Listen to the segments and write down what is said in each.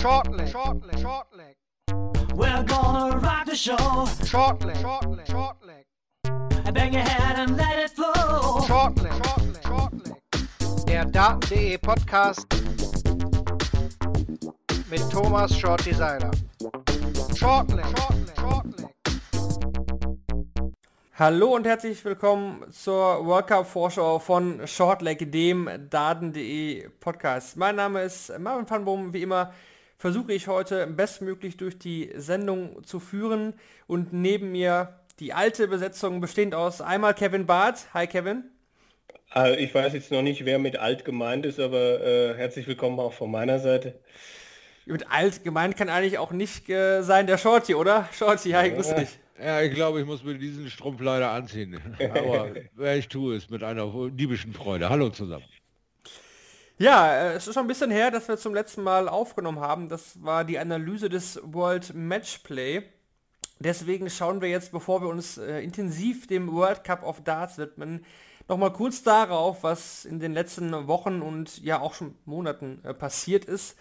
Shortleg, shortleg, shortleg. We're gonna rock the show. Shortleg, shortleg, shortleg. Bang your head and let it flow. Shortleg, shortleg, shortleg. Der Daten.de Podcast mit Thomas Shorty Seiler. Shortleg, shortleg, shortleg. Hallo und herzlich willkommen zur World Cup Vorschau von Shortleg, dem Daten.de Podcast. Mein Name ist Marvin van Boom. Wie immer versuche ich heute bestmöglich durch die Sendung zu führen und neben mir die alte Besetzung bestehend aus einmal Kevin Barth. Hi Kevin. Also ich weiß jetzt noch nicht, wer mit alt gemeint ist, aber äh, herzlich willkommen auch von meiner Seite. Mit alt gemeint kann eigentlich auch nicht äh, sein der Shorty, oder? Shorty, hi, grüß dich. Ja, ich glaube, ich muss mir diesen Strumpf leider anziehen. Aber wer ich tue, ist mit einer diebischen Freude. Hallo zusammen. Ja, äh, es ist schon ein bisschen her, dass wir zum letzten Mal aufgenommen haben. Das war die Analyse des World Matchplay. Deswegen schauen wir jetzt, bevor wir uns äh, intensiv dem World Cup of Darts widmen, nochmal kurz darauf, was in den letzten Wochen und ja auch schon Monaten äh, passiert ist.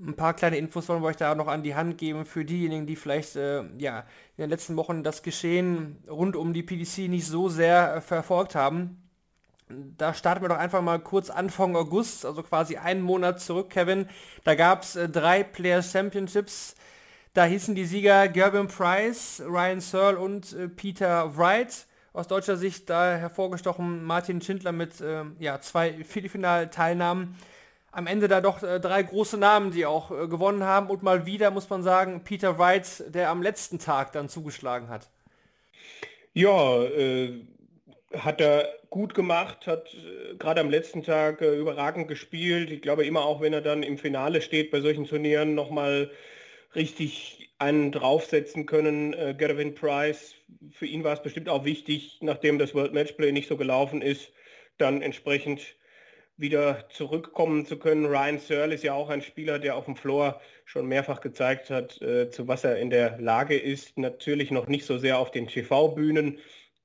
Ein paar kleine Infos wollen wir euch da noch an die Hand geben für diejenigen, die vielleicht äh, ja, in den letzten Wochen das Geschehen rund um die PDC nicht so sehr äh, verfolgt haben. Da starten wir doch einfach mal kurz Anfang August, also quasi einen Monat zurück, Kevin. Da gab es äh, drei Players Championships. Da hießen die Sieger Gerben Price, Ryan Searle und äh, Peter Wright. Aus deutscher Sicht da hervorgestochen Martin Schindler mit äh, ja, zwei Viertelfinalteilnahmen. Am Ende da doch äh, drei große Namen, die auch äh, gewonnen haben. Und mal wieder muss man sagen, Peter Wright, der am letzten Tag dann zugeschlagen hat. Ja, äh, hat er gut gemacht, hat äh, gerade am letzten Tag äh, überragend gespielt. Ich glaube immer auch, wenn er dann im Finale steht bei solchen Turnieren, nochmal richtig einen draufsetzen können. Äh, Gervin Price, für ihn war es bestimmt auch wichtig, nachdem das World Matchplay nicht so gelaufen ist, dann entsprechend wieder zurückkommen zu können. Ryan Searle ist ja auch ein Spieler, der auf dem Floor schon mehrfach gezeigt hat, äh, zu was er in der Lage ist. Natürlich noch nicht so sehr auf den TV-Bühnen,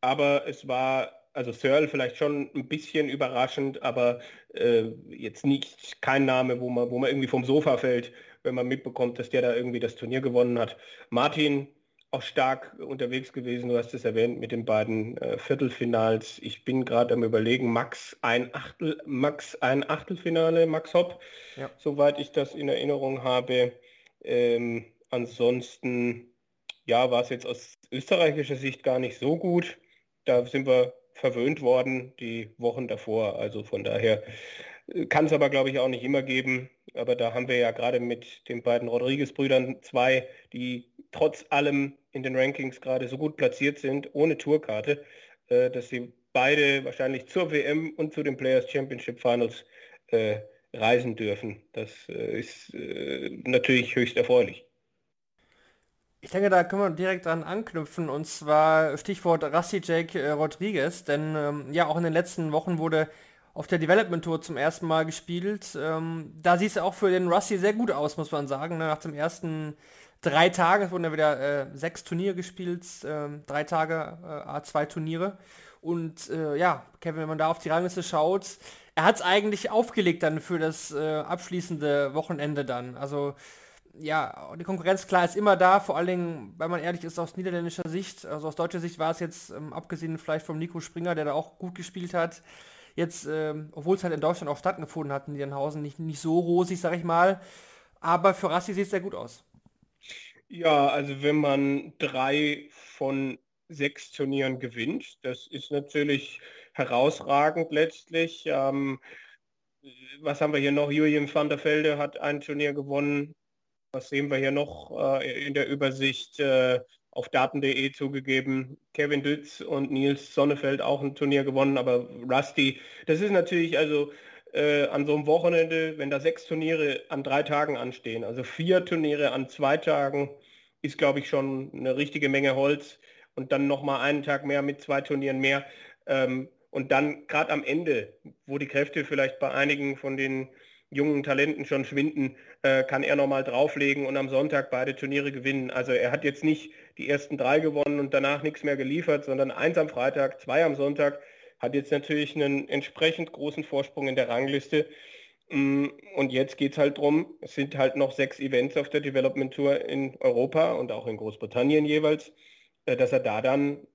aber es war also Searle vielleicht schon ein bisschen überraschend, aber äh, jetzt nicht kein Name, wo man, wo man irgendwie vom Sofa fällt, wenn man mitbekommt, dass der da irgendwie das Turnier gewonnen hat. Martin auch stark unterwegs gewesen, du hast es erwähnt mit den beiden äh, Viertelfinals. Ich bin gerade am überlegen, Max ein Achtel, Max ein Achtelfinale, Max Hopp, ja. soweit ich das in Erinnerung habe. Ähm, ansonsten ja, war es jetzt aus österreichischer Sicht gar nicht so gut. Da sind wir verwöhnt worden die Wochen davor. Also von daher äh, kann es aber, glaube ich, auch nicht immer geben. Aber da haben wir ja gerade mit den beiden Rodriguez-Brüdern zwei, die trotz allem in den Rankings gerade so gut platziert sind, ohne Tourkarte, äh, dass sie beide wahrscheinlich zur WM und zu den Players Championship Finals äh, reisen dürfen. Das äh, ist äh, natürlich höchst erfreulich. Ich denke, da können wir direkt dran anknüpfen und zwar Stichwort Rassi Jake äh, Rodriguez, denn ähm, ja, auch in den letzten Wochen wurde auf der Development Tour zum ersten Mal gespielt. Ähm, da sieht es auch für den Rusty sehr gut aus, muss man sagen. Ne? Nach dem ersten drei Tagen, wurden ja wieder äh, sechs Turniere gespielt, äh, drei Tage, äh, A2 Turniere. Und äh, ja, Kevin, wenn man da auf die Rangliste schaut, er hat es eigentlich aufgelegt dann für das abschließende Wochenende dann. Also ja, die Konkurrenz klar ist immer da, vor allen Dingen, weil man ehrlich ist, aus niederländischer Sicht, also aus deutscher Sicht war es jetzt, ähm, abgesehen vielleicht vom Nico Springer, der da auch gut gespielt hat, jetzt, ähm, obwohl es halt in Deutschland auch stattgefunden hat, in Niedernhausen, nicht, nicht so rosig, sag ich mal, aber für Rassi sieht es sehr gut aus. Ja, also wenn man drei von sechs Turnieren gewinnt, das ist natürlich herausragend letztlich. Ähm, was haben wir hier noch? Julian van der Velde hat ein Turnier gewonnen, was sehen wir hier noch äh, in der Übersicht äh, auf daten.de zugegeben? Kevin Dütz und Nils Sonnefeld auch ein Turnier gewonnen, aber Rusty, das ist natürlich also äh, an so einem Wochenende, wenn da sechs Turniere an drei Tagen anstehen, also vier Turniere an zwei Tagen, ist glaube ich schon eine richtige Menge Holz und dann nochmal einen Tag mehr mit zwei Turnieren mehr. Ähm, und dann gerade am Ende, wo die Kräfte vielleicht bei einigen von den jungen Talenten schon schwinden, äh, kann er nochmal drauflegen und am Sonntag beide Turniere gewinnen. Also er hat jetzt nicht die ersten drei gewonnen und danach nichts mehr geliefert, sondern eins am Freitag, zwei am Sonntag, hat jetzt natürlich einen entsprechend großen Vorsprung in der Rangliste. Mm, und jetzt geht es halt darum, es sind halt noch sechs Events auf der Development Tour in Europa und auch in Großbritannien jeweils, äh, dass er da dann,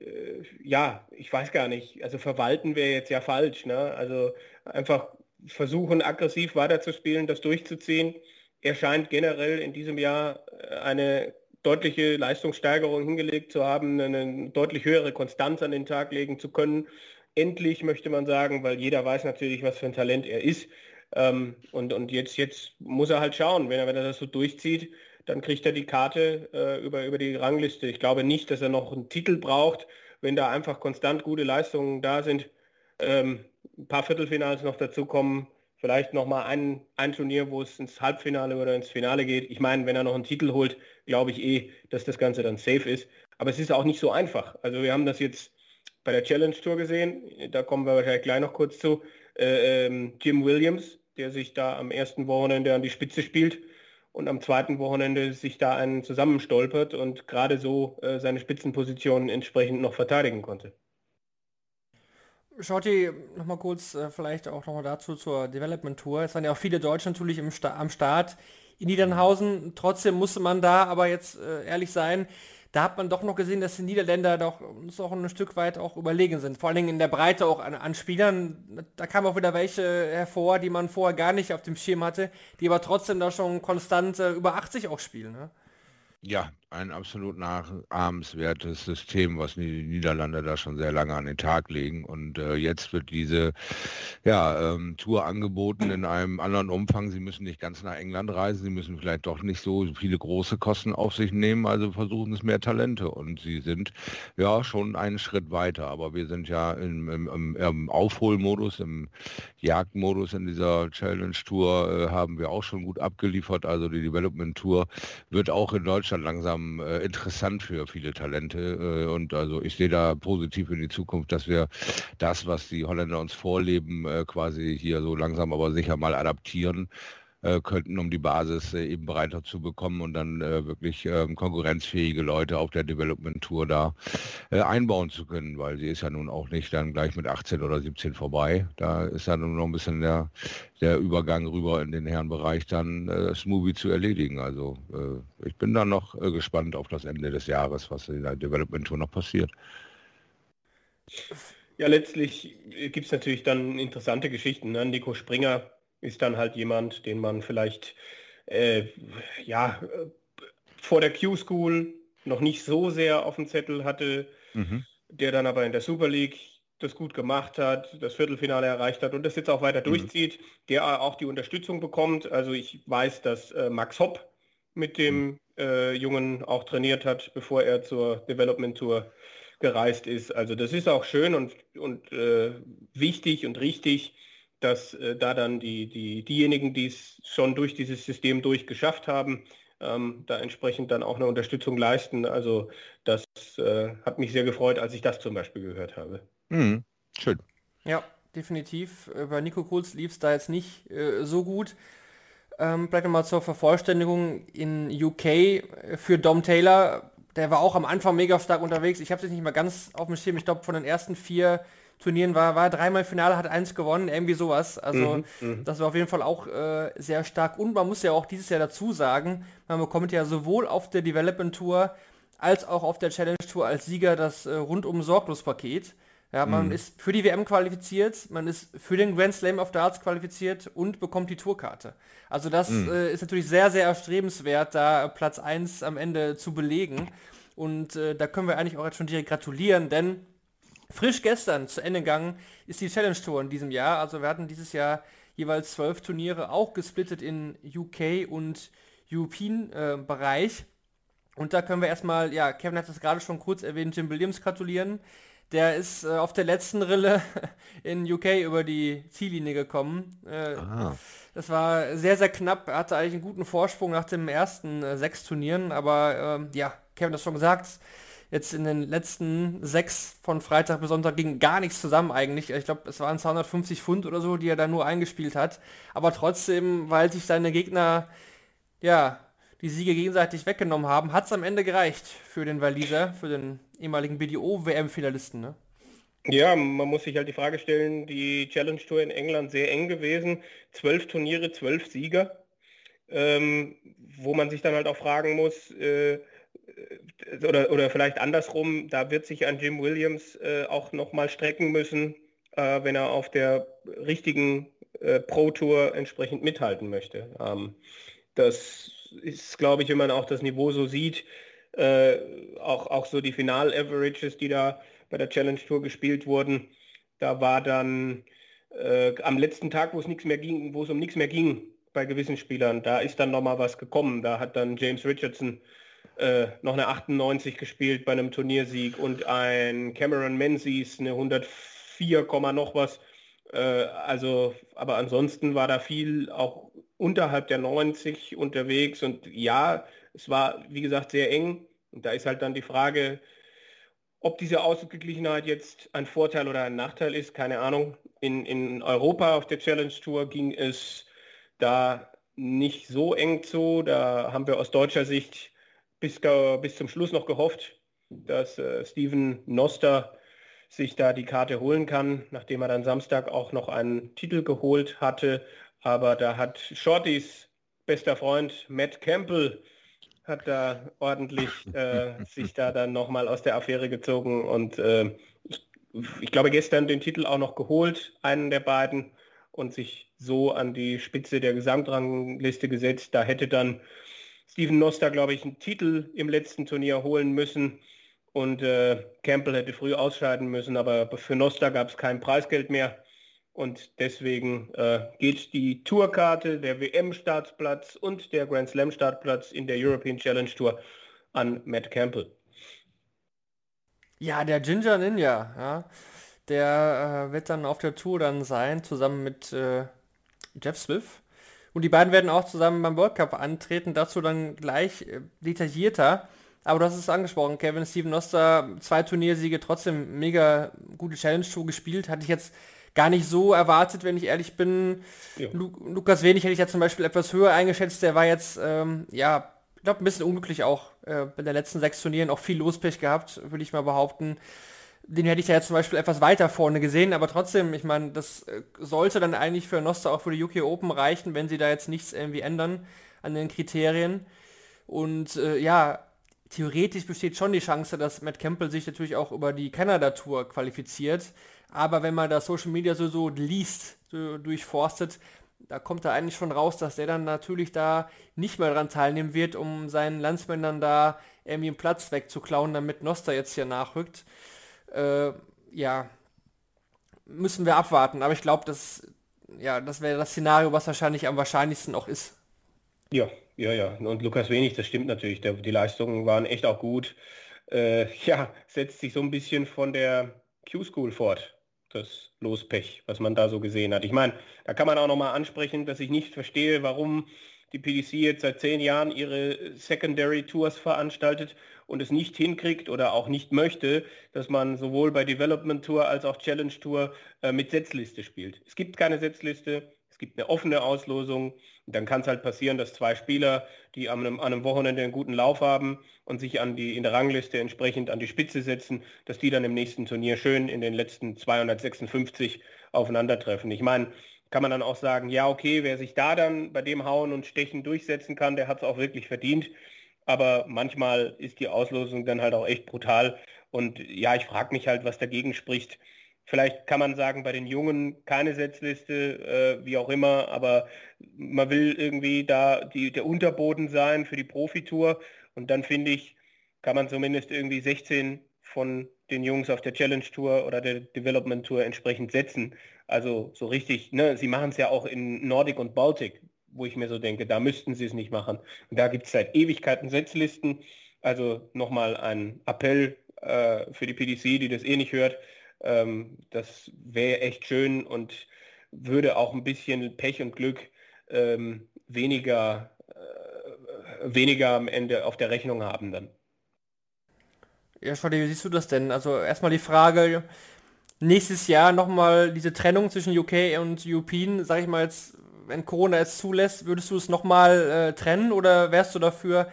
äh, ja, ich weiß gar nicht, also verwalten wäre jetzt ja falsch, ne? Also einfach versuchen, aggressiv weiterzuspielen, das durchzuziehen. Er scheint generell in diesem Jahr äh, eine deutliche Leistungssteigerung hingelegt zu haben, eine deutlich höhere Konstanz an den Tag legen zu können. Endlich möchte man sagen, weil jeder weiß natürlich, was für ein Talent er ist. Ähm, und und jetzt, jetzt muss er halt schauen, wenn er, wenn er das so durchzieht, dann kriegt er die Karte äh, über, über die Rangliste. Ich glaube nicht, dass er noch einen Titel braucht, wenn da einfach konstant gute Leistungen da sind. Ähm, ein paar Viertelfinals noch dazu kommen, vielleicht noch mal ein, ein Turnier, wo es ins Halbfinale oder ins Finale geht. Ich meine, wenn er noch einen Titel holt, glaube ich eh, dass das Ganze dann safe ist. Aber es ist auch nicht so einfach. Also wir haben das jetzt bei der Challenge Tour gesehen, da kommen wir wahrscheinlich gleich noch kurz zu. Äh, ähm, Jim Williams, der sich da am ersten Wochenende an die Spitze spielt und am zweiten Wochenende sich da einen zusammenstolpert und gerade so äh, seine Spitzenposition entsprechend noch verteidigen konnte. Shorty, nochmal kurz äh, vielleicht auch nochmal dazu zur Development Tour. Es waren ja auch viele Deutsche natürlich im Sta am Start in Niedernhausen. Trotzdem musste man da aber jetzt äh, ehrlich sein, da hat man doch noch gesehen, dass die Niederländer doch uns auch ein Stück weit auch überlegen sind. Vor allen Dingen in der Breite auch an, an Spielern. Da kamen auch wieder welche hervor, die man vorher gar nicht auf dem Schirm hatte, die aber trotzdem da schon konstant äh, über 80 auch spielen. Ne? Ja, ein absolut nachahmenswertes System, was die Niederlande da schon sehr lange an den Tag legen. Und äh, jetzt wird diese ja, ähm, Tour angeboten in einem anderen Umfang. Sie müssen nicht ganz nach England reisen, sie müssen vielleicht doch nicht so viele große Kosten auf sich nehmen, also versuchen es mehr Talente. Und sie sind ja schon einen Schritt weiter. Aber wir sind ja im, im, im Aufholmodus, im Jagdmodus in dieser Challenge-Tour äh, haben wir auch schon gut abgeliefert. Also die Development-Tour wird auch in Deutschland langsam äh, interessant für viele Talente. Äh, und also ich sehe da positiv in die Zukunft, dass wir das, was die Holländer uns vorleben, äh, quasi hier so langsam aber sicher mal adaptieren äh, könnten, um die Basis äh, eben breiter zu bekommen und dann äh, wirklich ähm, konkurrenzfähige Leute auf der Development Tour da einbauen zu können, weil sie ist ja nun auch nicht dann gleich mit 18 oder 17 vorbei. Da ist dann nur noch ein bisschen der, der Übergang rüber in den Herrenbereich dann äh, Smoothie zu erledigen. Also ich bin dann noch gespannt auf das Ende des Jahres, was in der Development Tour noch passiert. Ja, letztlich gibt es natürlich dann interessante Geschichten. Ne? Nico Springer ist dann halt jemand, den man vielleicht äh, ja, vor der Q-School noch nicht so sehr auf dem Zettel hatte, mhm. der dann aber in der Super League das gut gemacht hat, das Viertelfinale erreicht hat und das jetzt auch weiter mhm. durchzieht, der auch die Unterstützung bekommt. Also ich weiß, dass äh, Max Hopp mit dem mhm. äh, Jungen auch trainiert hat, bevor er zur Development Tour gereist ist. Also das ist auch schön und, und äh, wichtig und richtig, dass äh, da dann die, die, diejenigen, die es schon durch dieses System durchgeschafft haben, ähm, da entsprechend dann auch eine Unterstützung leisten. Also das äh, hat mich sehr gefreut, als ich das zum Beispiel gehört habe. Mhm. Schön. Ja, definitiv. Äh, bei Nico Kurz lief es da jetzt nicht äh, so gut. Ähm, vielleicht nochmal zur Vervollständigung in UK äh, für Dom Taylor. Der war auch am Anfang mega stark unterwegs. Ich habe es nicht mal ganz auf dem Schirm. Ich glaube, von den ersten vier Turnieren war, war dreimal Finale, hat eins gewonnen, irgendwie sowas. Also mhm, mhm, das war auf jeden Fall auch äh, sehr stark. Und man muss ja auch dieses Jahr dazu sagen, man bekommt ja sowohl auf der Development Tour als auch auf der Challenge Tour als Sieger das äh, rundum sorglos Paket. Ja, man mhm. ist für die WM qualifiziert, man ist für den Grand Slam of Darts qualifiziert und bekommt die Tourkarte. Also das mhm. äh, ist natürlich sehr, sehr erstrebenswert, da Platz 1 am Ende zu belegen. Und äh, da können wir eigentlich auch jetzt schon direkt gratulieren, denn Frisch gestern zu Ende gegangen ist die Challenge Tour in diesem Jahr. Also wir hatten dieses Jahr jeweils zwölf Turniere, auch gesplittet in UK und European äh, Bereich. Und da können wir erstmal, ja, Kevin hat es gerade schon kurz erwähnt, Jim Williams gratulieren. Der ist äh, auf der letzten Rille in UK über die Ziellinie gekommen. Äh, das war sehr, sehr knapp. Er hatte eigentlich einen guten Vorsprung nach dem ersten äh, sechs Turnieren. Aber ähm, ja, Kevin hat es schon gesagt, jetzt in den letzten sechs von Freitag bis Sonntag ging gar nichts zusammen eigentlich. Ich glaube, es waren 250 Pfund oder so, die er da nur eingespielt hat. Aber trotzdem, weil sich seine Gegner, ja, die Siege gegenseitig weggenommen haben, hat es am Ende gereicht für den Waliser, für den ehemaligen BDO-WM-Finalisten. Ne? Ja, man muss sich halt die Frage stellen, die Challenge Tour in England sehr eng gewesen, zwölf Turniere, zwölf Sieger, ähm, wo man sich dann halt auch fragen muss, äh, oder, oder vielleicht andersrum, da wird sich an Jim Williams äh, auch nochmal strecken müssen, äh, wenn er auf der richtigen äh, Pro Tour entsprechend mithalten möchte. Ähm, das ist, glaube ich, wenn man auch das Niveau so sieht, äh, auch, auch so die Final-Averages, die da bei der Challenge Tour gespielt wurden, da war dann äh, am letzten Tag, wo es nichts mehr ging, wo es um nichts mehr ging bei gewissen Spielern, da ist dann nochmal was gekommen. Da hat dann James Richardson äh, noch eine 98 gespielt bei einem Turniersieg und ein Cameron Menzies eine 104, noch was. Äh, also, aber ansonsten war da viel auch unterhalb der 90 unterwegs und ja, es war wie gesagt sehr eng und da ist halt dann die Frage, ob diese Ausgeglichenheit jetzt ein Vorteil oder ein Nachteil ist, keine Ahnung. In, in Europa auf der Challenge Tour ging es da nicht so eng zu. Da haben wir aus deutscher Sicht bis, bis zum Schluss noch gehofft, dass äh, Steven Noster sich da die Karte holen kann, nachdem er dann Samstag auch noch einen Titel geholt hatte. Aber da hat Shortys bester Freund Matt Campbell hat da ordentlich äh, sich da dann nochmal aus der Affäre gezogen und äh, ich, ich, glaube gestern den Titel auch noch geholt, einen der beiden und sich so an die Spitze der Gesamtrangliste gesetzt. Da hätte dann Steven Noster, glaube ich, einen Titel im letzten Turnier holen müssen und äh, Campbell hätte früh ausscheiden müssen, aber für Noster gab es kein Preisgeld mehr und deswegen äh, geht die Tourkarte, der WM-Startplatz und der Grand Slam-Startplatz in der European Challenge Tour an Matt Campbell. Ja, der Ginger Ninja, ja, der äh, wird dann auf der Tour dann sein, zusammen mit äh, Jeff Smith. Und die beiden werden auch zusammen beim World Cup antreten, dazu dann gleich äh, detaillierter. Aber du hast es angesprochen, Kevin Steven Noster, zwei Turniersiege, trotzdem mega gute Challenge-Tour gespielt. Hatte ich jetzt gar nicht so erwartet, wenn ich ehrlich bin. Ja. Lu Lukas Wenig hätte ich ja zum Beispiel etwas höher eingeschätzt. Der war jetzt, ähm, ja, ich glaube, ein bisschen unglücklich auch. Äh, bei den letzten sechs Turnieren auch viel Lospech gehabt, würde ich mal behaupten den hätte ich ja jetzt zum Beispiel etwas weiter vorne gesehen, aber trotzdem, ich meine, das äh, sollte dann eigentlich für Noster auch für die UK Open reichen, wenn sie da jetzt nichts irgendwie ändern an den Kriterien. Und äh, ja, theoretisch besteht schon die Chance, dass Matt Campbell sich natürlich auch über die Canada Tour qualifiziert. Aber wenn man das Social Media so, so liest, so durchforstet, da kommt da eigentlich schon raus, dass der dann natürlich da nicht mehr dran teilnehmen wird, um seinen Landsmännern da irgendwie einen Platz wegzuklauen, damit Noster jetzt hier nachrückt äh, ja, müssen wir abwarten. Aber ich glaube, das, ja, das wäre das Szenario, was wahrscheinlich am wahrscheinlichsten auch ist. Ja, ja, ja. Und Lukas Wenig, das stimmt natürlich. Der, die Leistungen waren echt auch gut. Äh, ja, setzt sich so ein bisschen von der Q-School fort, das Lospech, was man da so gesehen hat. Ich meine, da kann man auch nochmal ansprechen, dass ich nicht verstehe, warum die PDC jetzt seit zehn Jahren ihre Secondary Tours veranstaltet und es nicht hinkriegt oder auch nicht möchte, dass man sowohl bei Development Tour als auch Challenge Tour äh, mit Setzliste spielt. Es gibt keine Setzliste, es gibt eine offene Auslosung und dann kann es halt passieren, dass zwei Spieler, die an einem, an einem Wochenende einen guten Lauf haben und sich an die, in der Rangliste entsprechend an die Spitze setzen, dass die dann im nächsten Turnier schön in den letzten 256 aufeinandertreffen. Ich meine, kann man dann auch sagen, ja, okay, wer sich da dann bei dem Hauen und Stechen durchsetzen kann, der hat es auch wirklich verdient. Aber manchmal ist die Auslosung dann halt auch echt brutal. Und ja, ich frage mich halt, was dagegen spricht. Vielleicht kann man sagen, bei den Jungen keine Setzliste, äh, wie auch immer, aber man will irgendwie da die, der Unterboden sein für die Profitour. Und dann finde ich, kann man zumindest irgendwie 16 von den Jungs auf der Challenge Tour oder der Development Tour entsprechend setzen. Also so richtig, ne, sie machen es ja auch in Nordic und Baltic, wo ich mir so denke, da müssten sie es nicht machen. Und da gibt es seit Ewigkeiten Setzlisten. Also nochmal ein Appell äh, für die PDC, die das eh nicht hört. Ähm, das wäre echt schön und würde auch ein bisschen Pech und Glück ähm, weniger, äh, weniger am Ende auf der Rechnung haben dann. Ja, Schotti, wie siehst du das denn? Also erstmal die Frage, nächstes Jahr nochmal diese Trennung zwischen UK und European, sag ich mal jetzt, wenn Corona es zulässt, würdest du es nochmal äh, trennen oder wärst du dafür,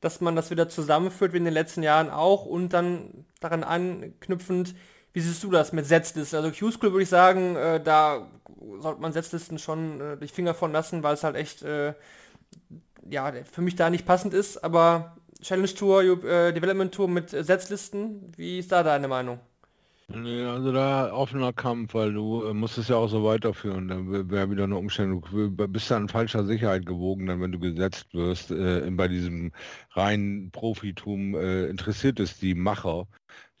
dass man das wieder zusammenführt wie in den letzten Jahren auch und dann daran anknüpfend Wie siehst du das mit Setzlisten? Also Q-School würde ich sagen, äh, da sollte man Setzlisten schon äh, die Finger von lassen, weil es halt echt äh, ja, für mich da nicht passend ist. Aber Challenge Tour, äh, Development Tour mit Setzlisten, wie ist da deine Meinung? Nee, also da offener Kampf, weil du äh, musst es ja auch so weiterführen. Dann wäre wieder eine Umstellung. Du bist dann in falscher Sicherheit gewogen, dann wenn du gesetzt wirst. Äh, bei diesem reinen Profitum äh, interessiert es die Macher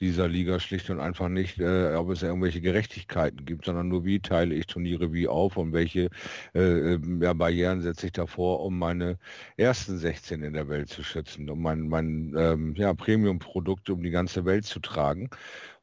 dieser Liga schlicht und einfach nicht, äh, ob es irgendwelche Gerechtigkeiten gibt, sondern nur wie teile ich Turniere wie auf und welche äh, ähm, ja, Barrieren setze ich davor, um meine ersten 16 in der Welt zu schützen, um mein, mein ähm, ja, Premium-Produkt um die ganze Welt zu tragen.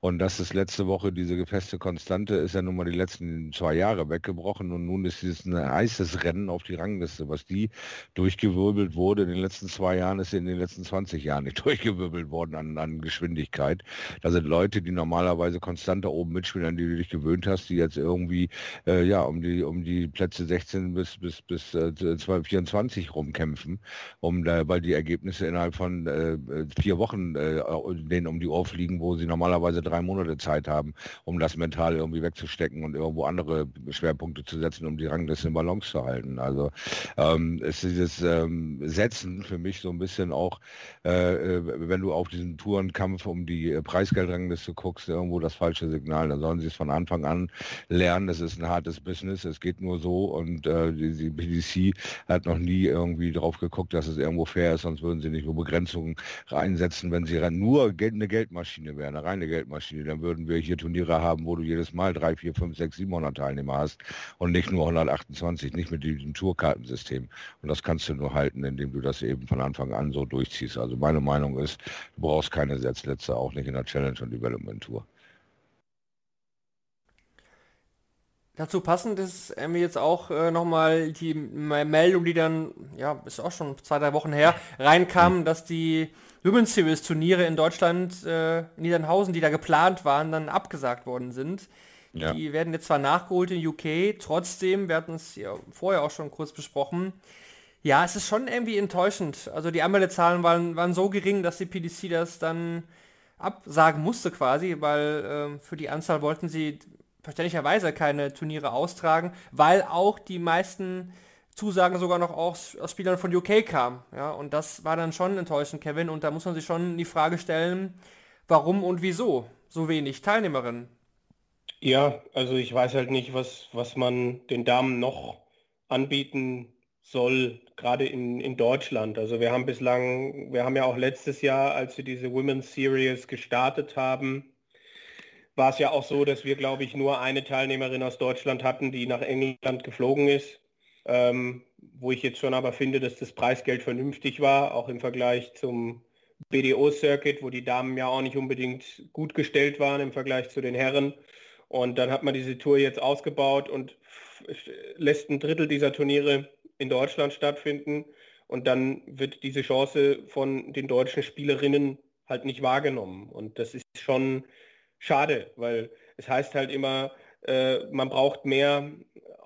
Und das ist letzte Woche diese feste Konstante, ist ja nun mal die letzten zwei Jahre weggebrochen und nun ist dieses ein heißes Rennen auf die Rangliste. Was die durchgewirbelt wurde in den letzten zwei Jahren, ist in den letzten 20 Jahren nicht durchgewirbelt worden an, an Geschwindigkeit. Da sind Leute, die normalerweise konstant da oben mitspielen, an die du dich gewöhnt hast, die jetzt irgendwie äh, ja um die um die Plätze 16 bis bis bis äh, 24 rumkämpfen, um da, weil die Ergebnisse innerhalb von äh, vier Wochen äh, denen um die Ohr fliegen, wo sie normalerweise drei Monate Zeit haben, um das mental irgendwie wegzustecken und irgendwo andere Schwerpunkte zu setzen, um die Rangliste in Balance zu halten. Also ähm, ist dieses ähm, Setzen für mich so ein bisschen auch, äh, äh wenn du auf diesen Tourenkampf um die äh, Preisgeldrangliste guckst, irgendwo das falsche Signal. Da sollen sie es von Anfang an lernen. Das ist ein hartes Business. Es geht nur so und äh, die, die BDC hat noch nie irgendwie drauf geguckt, dass es irgendwo fair ist, sonst würden sie nicht nur Begrenzungen reinsetzen, wenn sie nur Geld, eine Geldmaschine wären, eine reine Geldmaschine Maschine. Dann würden wir hier Turniere haben, wo du jedes Mal 3, 4, 5, 6, 700 Teilnehmer hast und nicht nur 128, nicht mit diesem Tourkartensystem. Und das kannst du nur halten, indem du das eben von Anfang an so durchziehst. Also meine Meinung ist, du brauchst keine Setzplätze, auch nicht in der Challenge und Development Tour. Dazu passend ist mir jetzt auch äh, nochmal die Meldung, die dann, ja, ist auch schon zwei, drei Wochen her, reinkam, dass die Women's Series Turniere in Deutschland, äh, in Niedernhausen, die da geplant waren, dann abgesagt worden sind. Ja. Die werden jetzt zwar nachgeholt in UK, trotzdem, wir hatten es ja vorher auch schon kurz besprochen, ja, es ist schon irgendwie enttäuschend. Also die Anmeldezahlen waren, waren so gering, dass die PDC das dann absagen musste quasi, weil äh, für die Anzahl wollten sie verständlicherweise keine Turniere austragen, weil auch die meisten Zusagen sogar noch aus, aus Spielern von UK kam. Ja, und das war dann schon enttäuschend, Kevin. Und da muss man sich schon die Frage stellen, warum und wieso so wenig Teilnehmerinnen? Ja, also ich weiß halt nicht, was, was man den Damen noch anbieten soll, gerade in, in Deutschland. Also wir haben bislang, wir haben ja auch letztes Jahr, als wir diese Women's Series gestartet haben, war es ja auch so, dass wir, glaube ich, nur eine Teilnehmerin aus Deutschland hatten, die nach England geflogen ist ähm, wo ich jetzt schon aber finde, dass das Preisgeld vernünftig war, auch im Vergleich zum BDO-Circuit, wo die Damen ja auch nicht unbedingt gut gestellt waren im Vergleich zu den Herren. Und dann hat man diese Tour jetzt ausgebaut und lässt ein Drittel dieser Turniere in Deutschland stattfinden. Und dann wird diese Chance von den deutschen Spielerinnen halt nicht wahrgenommen. Und das ist schon schade, weil es heißt halt immer, äh, man braucht mehr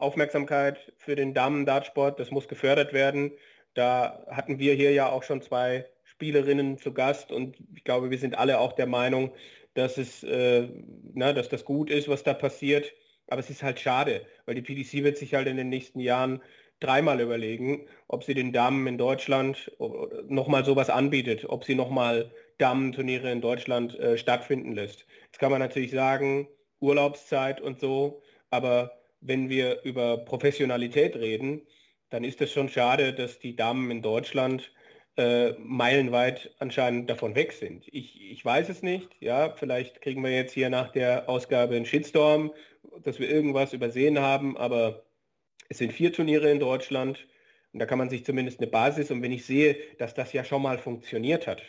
Aufmerksamkeit für den Damen-Dartsport, das muss gefördert werden. Da hatten wir hier ja auch schon zwei Spielerinnen zu Gast und ich glaube, wir sind alle auch der Meinung, dass es, äh, na, dass das gut ist, was da passiert. Aber es ist halt schade, weil die PDC wird sich halt in den nächsten Jahren dreimal überlegen, ob sie den Damen in Deutschland nochmal sowas anbietet, ob sie nochmal Damenturniere in Deutschland äh, stattfinden lässt. Jetzt kann man natürlich sagen, Urlaubszeit und so, aber wenn wir über Professionalität reden, dann ist es schon schade, dass die Damen in Deutschland äh, meilenweit anscheinend davon weg sind. Ich, ich weiß es nicht. Ja, vielleicht kriegen wir jetzt hier nach der Ausgabe einen Shitstorm, dass wir irgendwas übersehen haben, aber es sind vier Turniere in Deutschland und da kann man sich zumindest eine Basis und wenn ich sehe, dass das ja schon mal funktioniert hat,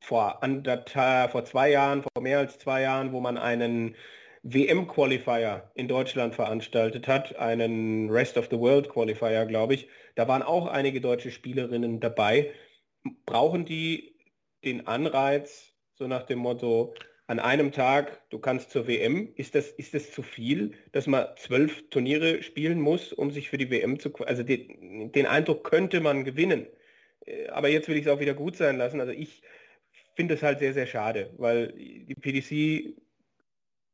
vor, vor zwei Jahren, vor mehr als zwei Jahren, wo man einen WM-Qualifier in Deutschland veranstaltet hat, einen Rest of the World Qualifier, glaube ich. Da waren auch einige deutsche Spielerinnen dabei. Brauchen die den Anreiz, so nach dem Motto, an einem Tag, du kannst zur WM, ist das, ist das zu viel, dass man zwölf Turniere spielen muss, um sich für die WM zu... Also den, den Eindruck könnte man gewinnen. Äh, aber jetzt will ich es auch wieder gut sein lassen. Also ich finde es halt sehr, sehr schade, weil die PDC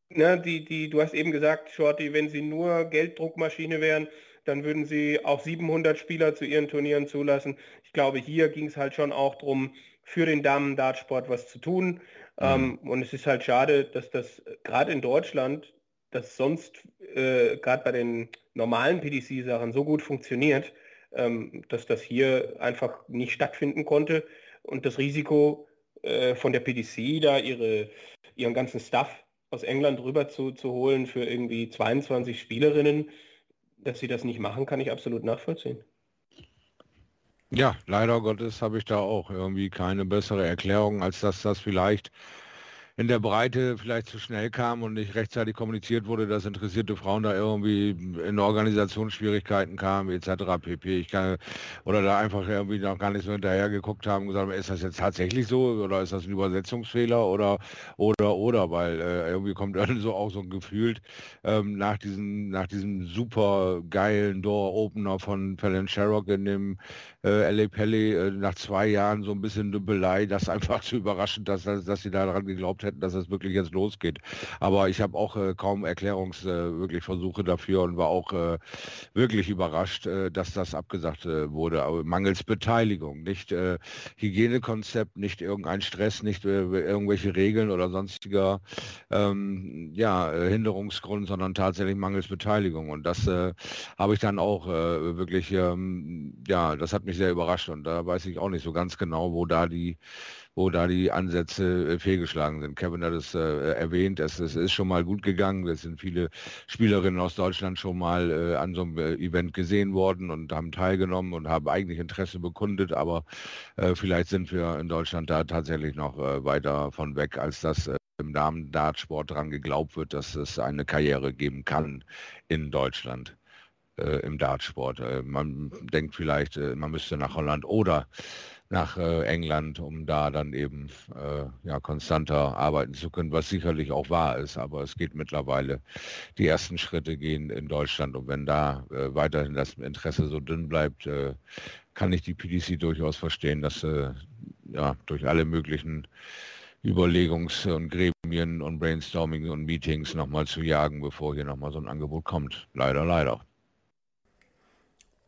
ne, die, die, du hast eben gesagt, Shorty, wenn sie nur Gelddruckmaschine wären, dann würden sie auch 700 Spieler zu ihren Turnieren zulassen. Ich glaube, hier ging es halt schon auch darum, für den Damen-Dartsport was zu tun. Mhm. Ähm, und es ist halt schade, dass das gerade in Deutschland, das sonst äh, gerade bei den normalen PDC-Sachen so gut funktioniert, ähm, dass das hier einfach nicht stattfinden konnte und das Risiko äh, von der PDC da ihre, ihren ganzen Stuff aus England rüber zu, zu holen für irgendwie 22 Spielerinnen, dass sie das nicht machen, kann ich absolut nachvollziehen. Ja, leider Gottes habe ich da auch irgendwie keine bessere Erklärung, als dass das vielleicht in der Breite vielleicht zu schnell kam und nicht rechtzeitig kommuniziert wurde, dass interessierte Frauen da irgendwie in Organisationsschwierigkeiten kamen, etc. pp. Ich kann, oder da einfach irgendwie noch gar nicht so hinterher geguckt haben und gesagt, ist das jetzt tatsächlich so oder ist das ein Übersetzungsfehler oder oder oder, weil äh, irgendwie kommt dann so auch so ein Gefühl ähm, nach diesem nach diesem super geilen Door Opener von Fallon Sherrock in dem äh, LA Pelli äh, nach zwei Jahren so ein bisschen Düppelei, das einfach zu überraschen, dass, dass, dass sie daran geglaubt hätten, dass es wirklich jetzt losgeht. Aber ich habe auch äh, kaum Erklärungs äh, wirklich Versuche dafür und war auch äh, wirklich überrascht, äh, dass das abgesagt wurde. Aber mangels Beteiligung, nicht Hygienekonzept, nicht irgendein Stress, nicht irgendwelche Regeln oder sonstiger ähm, ja, Hinderungsgrund, sondern tatsächlich mangels Beteiligung. Und das habe ich dann auch wirklich, ähm, ja, das hat mich sehr überrascht und da weiß ich auch nicht so ganz genau, wo da die wo da die Ansätze äh, fehlgeschlagen sind. Kevin hat es äh, erwähnt, es, es, ist schon mal gut gegangen. Es sind viele Spielerinnen aus Deutschland schon mal äh, an so einem äh, Event gesehen worden und haben teilgenommen und haben eigentlich Interesse bekundet, aber äh, vielleicht sind wir in Deutschland da tatsächlich noch äh, weiter von weg, als das im Damen-Dartsport daran geglaubt wird, dass es eine Karriere geben kann in Deutschland im Dartsport. man denkt vielleicht, man müsste nach Holland oder nach äh, England, um da dann eben äh, ja, konstanter arbeiten zu können, was sicherlich auch wahr ist. Aber es geht mittlerweile, die ersten Schritte gehen in Deutschland. Und wenn da äh, weiterhin das Interesse so dünn bleibt, äh, kann ich die PDC durchaus verstehen, dass äh, ja, durch alle möglichen Überlegungs- und Gremien und Brainstorming und Meetings nochmal zu jagen, bevor hier nochmal so ein Angebot kommt. Leider, leider.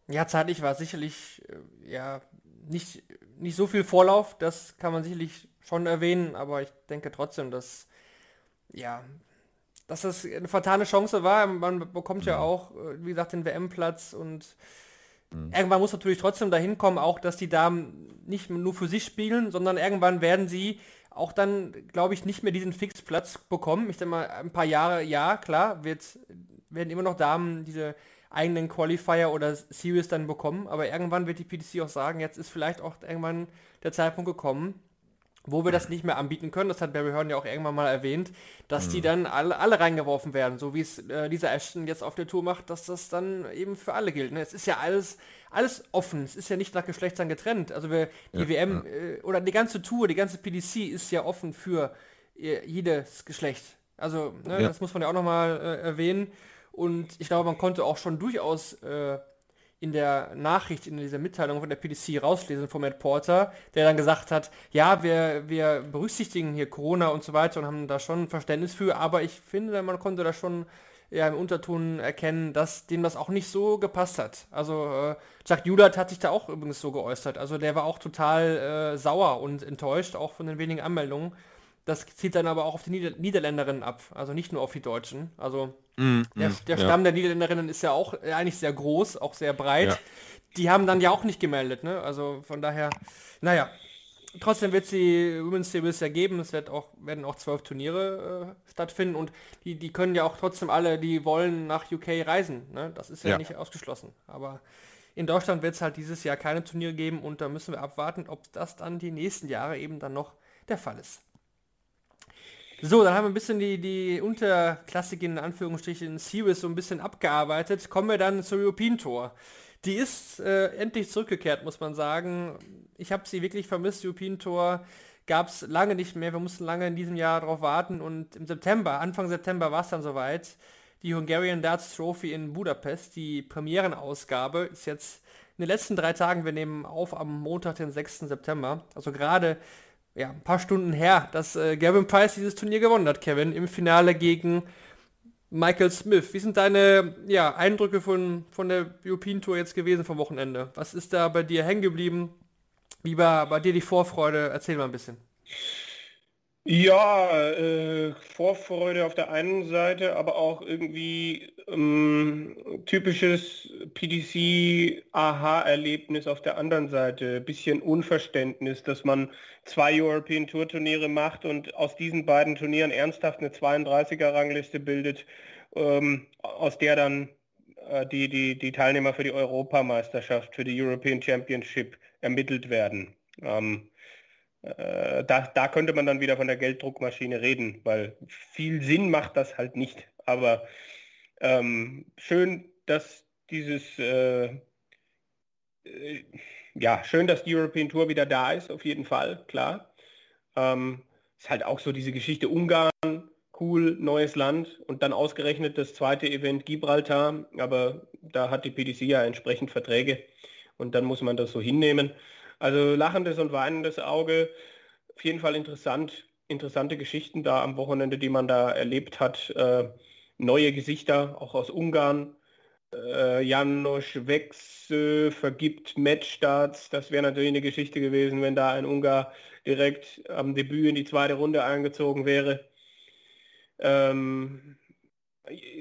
Ja, zeitlich war sicherlich äh, ja nicht nicht so viel Vorlauf, das kann man sicherlich schon erwähnen, aber ich denke trotzdem, dass ja, dass das eine fatale Chance war. Man bekommt ja, ja mhm. auch, äh, wie gesagt, den WM-Platz und mhm. irgendwann muss natürlich trotzdem dahin kommen, auch dass die Damen nicht nur für sich spielen, sondern irgendwann werden sie auch dann, glaube ich, nicht mehr diesen Fixplatz bekommen. Ich denke mal, ein paar Jahre, ja, klar, wird, werden immer noch Damen diese eigenen Qualifier oder Series dann bekommen. Aber irgendwann wird die PDC auch sagen, jetzt ist vielleicht auch irgendwann der Zeitpunkt gekommen, wo wir das nicht mehr anbieten können. Das hat Barry Hearn ja auch irgendwann mal erwähnt, dass mhm. die dann alle, alle reingeworfen werden, so wie es äh, dieser Ashton jetzt auf der Tour macht, dass das dann eben für alle gilt. Ne? Es ist ja alles, alles offen. Es ist ja nicht nach Geschlechtern getrennt. Also wir, die ja, WM ja. Äh, oder die ganze Tour, die ganze PDC ist ja offen für äh, jedes Geschlecht. Also ne, ja. das muss man ja auch nochmal äh, erwähnen. Und ich glaube, man konnte auch schon durchaus äh, in der Nachricht, in dieser Mitteilung von der PDC rauslesen von Matt Porter, der dann gesagt hat, ja, wir, wir berücksichtigen hier Corona und so weiter und haben da schon Verständnis für, aber ich finde, man konnte da schon ja, im Unterton erkennen, dass dem das auch nicht so gepasst hat. Also äh, Chuck Judat hat sich da auch übrigens so geäußert. Also der war auch total äh, sauer und enttäuscht, auch von den wenigen Anmeldungen. Das zieht dann aber auch auf die Nieder Niederländerinnen ab, also nicht nur auf die Deutschen. Also mm, der, der ja. Stamm der Niederländerinnen ist ja auch eigentlich sehr groß, auch sehr breit. Ja. Die haben dann ja auch nicht gemeldet, ne? Also von daher, naja. Trotzdem wird sie Women's Series ja geben. Es wird auch, werden auch zwölf Turniere äh, stattfinden und die, die können ja auch trotzdem alle, die wollen nach UK reisen. Ne? Das ist ja, ja. nicht ausgeschlossen. Aber in Deutschland wird es halt dieses Jahr keine Turniere geben und da müssen wir abwarten, ob das dann die nächsten Jahre eben dann noch der Fall ist. So, dann haben wir ein bisschen die, die Unterklassik in Anführungsstrichen Series so ein bisschen abgearbeitet. Kommen wir dann zur European Tour. Die ist äh, endlich zurückgekehrt, muss man sagen. Ich habe sie wirklich vermisst. European Tour gab es lange nicht mehr. Wir mussten lange in diesem Jahr darauf warten und im September, Anfang September war es dann soweit. Die Hungarian Darts Trophy in Budapest, die Premierenausgabe, ist jetzt in den letzten drei Tagen, wir nehmen auf am Montag, den 6. September, also gerade ja, ein paar Stunden her, dass äh, Gavin Price dieses Turnier gewonnen hat, Kevin, im Finale gegen Michael Smith. Wie sind deine ja, Eindrücke von, von der European Tour jetzt gewesen vom Wochenende? Was ist da bei dir hängen geblieben? Wie war bei dir die Vorfreude? Erzähl mal ein bisschen. Ja, äh, Vorfreude auf der einen Seite, aber auch irgendwie ähm, typisches PDC-Aha-Erlebnis auf der anderen Seite. Bisschen Unverständnis, dass man zwei European Tour Turniere macht und aus diesen beiden Turnieren ernsthaft eine 32er-Rangliste bildet, ähm, aus der dann äh, die, die, die Teilnehmer für die Europameisterschaft, für die European Championship ermittelt werden. Ähm, äh, da, da könnte man dann wieder von der Gelddruckmaschine reden, weil viel Sinn macht das halt nicht. Aber ähm, schön, dass dieses, äh, äh, ja, schön, dass die European Tour wieder da ist, auf jeden Fall, klar. Ähm, ist halt auch so diese Geschichte Ungarn, cool, neues Land und dann ausgerechnet das zweite Event Gibraltar, aber da hat die PDC ja entsprechend Verträge und dann muss man das so hinnehmen. Also lachendes und weinendes Auge, auf jeden Fall interessant, interessante Geschichten da am Wochenende, die man da erlebt hat. Äh, neue Gesichter, auch aus Ungarn. Äh, Janos Wechsel vergibt Matchstarts. Das wäre natürlich eine Geschichte gewesen, wenn da ein Ungar direkt am Debüt in die zweite Runde eingezogen wäre. Ähm,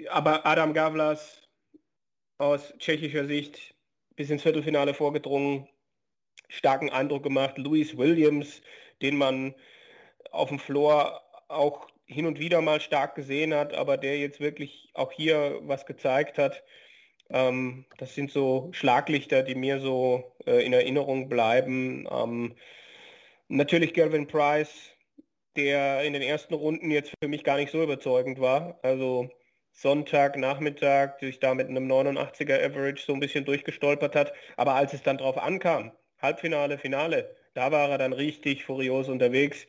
aber Adam Gavlas aus tschechischer Sicht bis ins Viertelfinale vorgedrungen, starken Eindruck gemacht. Louis Williams, den man auf dem Floor auch hin und wieder mal stark gesehen hat, aber der jetzt wirklich auch hier was gezeigt hat. Ähm, das sind so Schlaglichter, die mir so äh, in Erinnerung bleiben. Ähm, natürlich Gervin Price, der in den ersten Runden jetzt für mich gar nicht so überzeugend war. Also Sonntag, Nachmittag sich da mit einem 89er Average so ein bisschen durchgestolpert hat. Aber als es dann drauf ankam, Halbfinale, Finale, da war er dann richtig furios unterwegs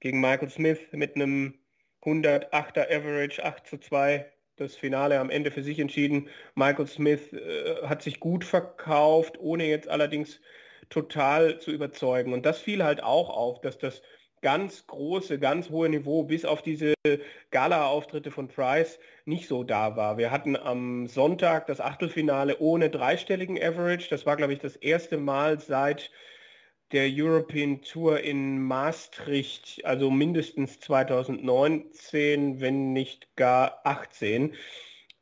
gegen Michael Smith mit einem 108er Average, 8 zu 2, das Finale am Ende für sich entschieden. Michael Smith äh, hat sich gut verkauft, ohne jetzt allerdings total zu überzeugen. Und das fiel halt auch auf, dass das ganz große, ganz hohe Niveau bis auf diese Gala-Auftritte von Price nicht so da war. Wir hatten am Sonntag das Achtelfinale ohne dreistelligen Average. Das war, glaube ich, das erste Mal seit der European Tour in Maastricht, also mindestens 2019, wenn nicht gar 18.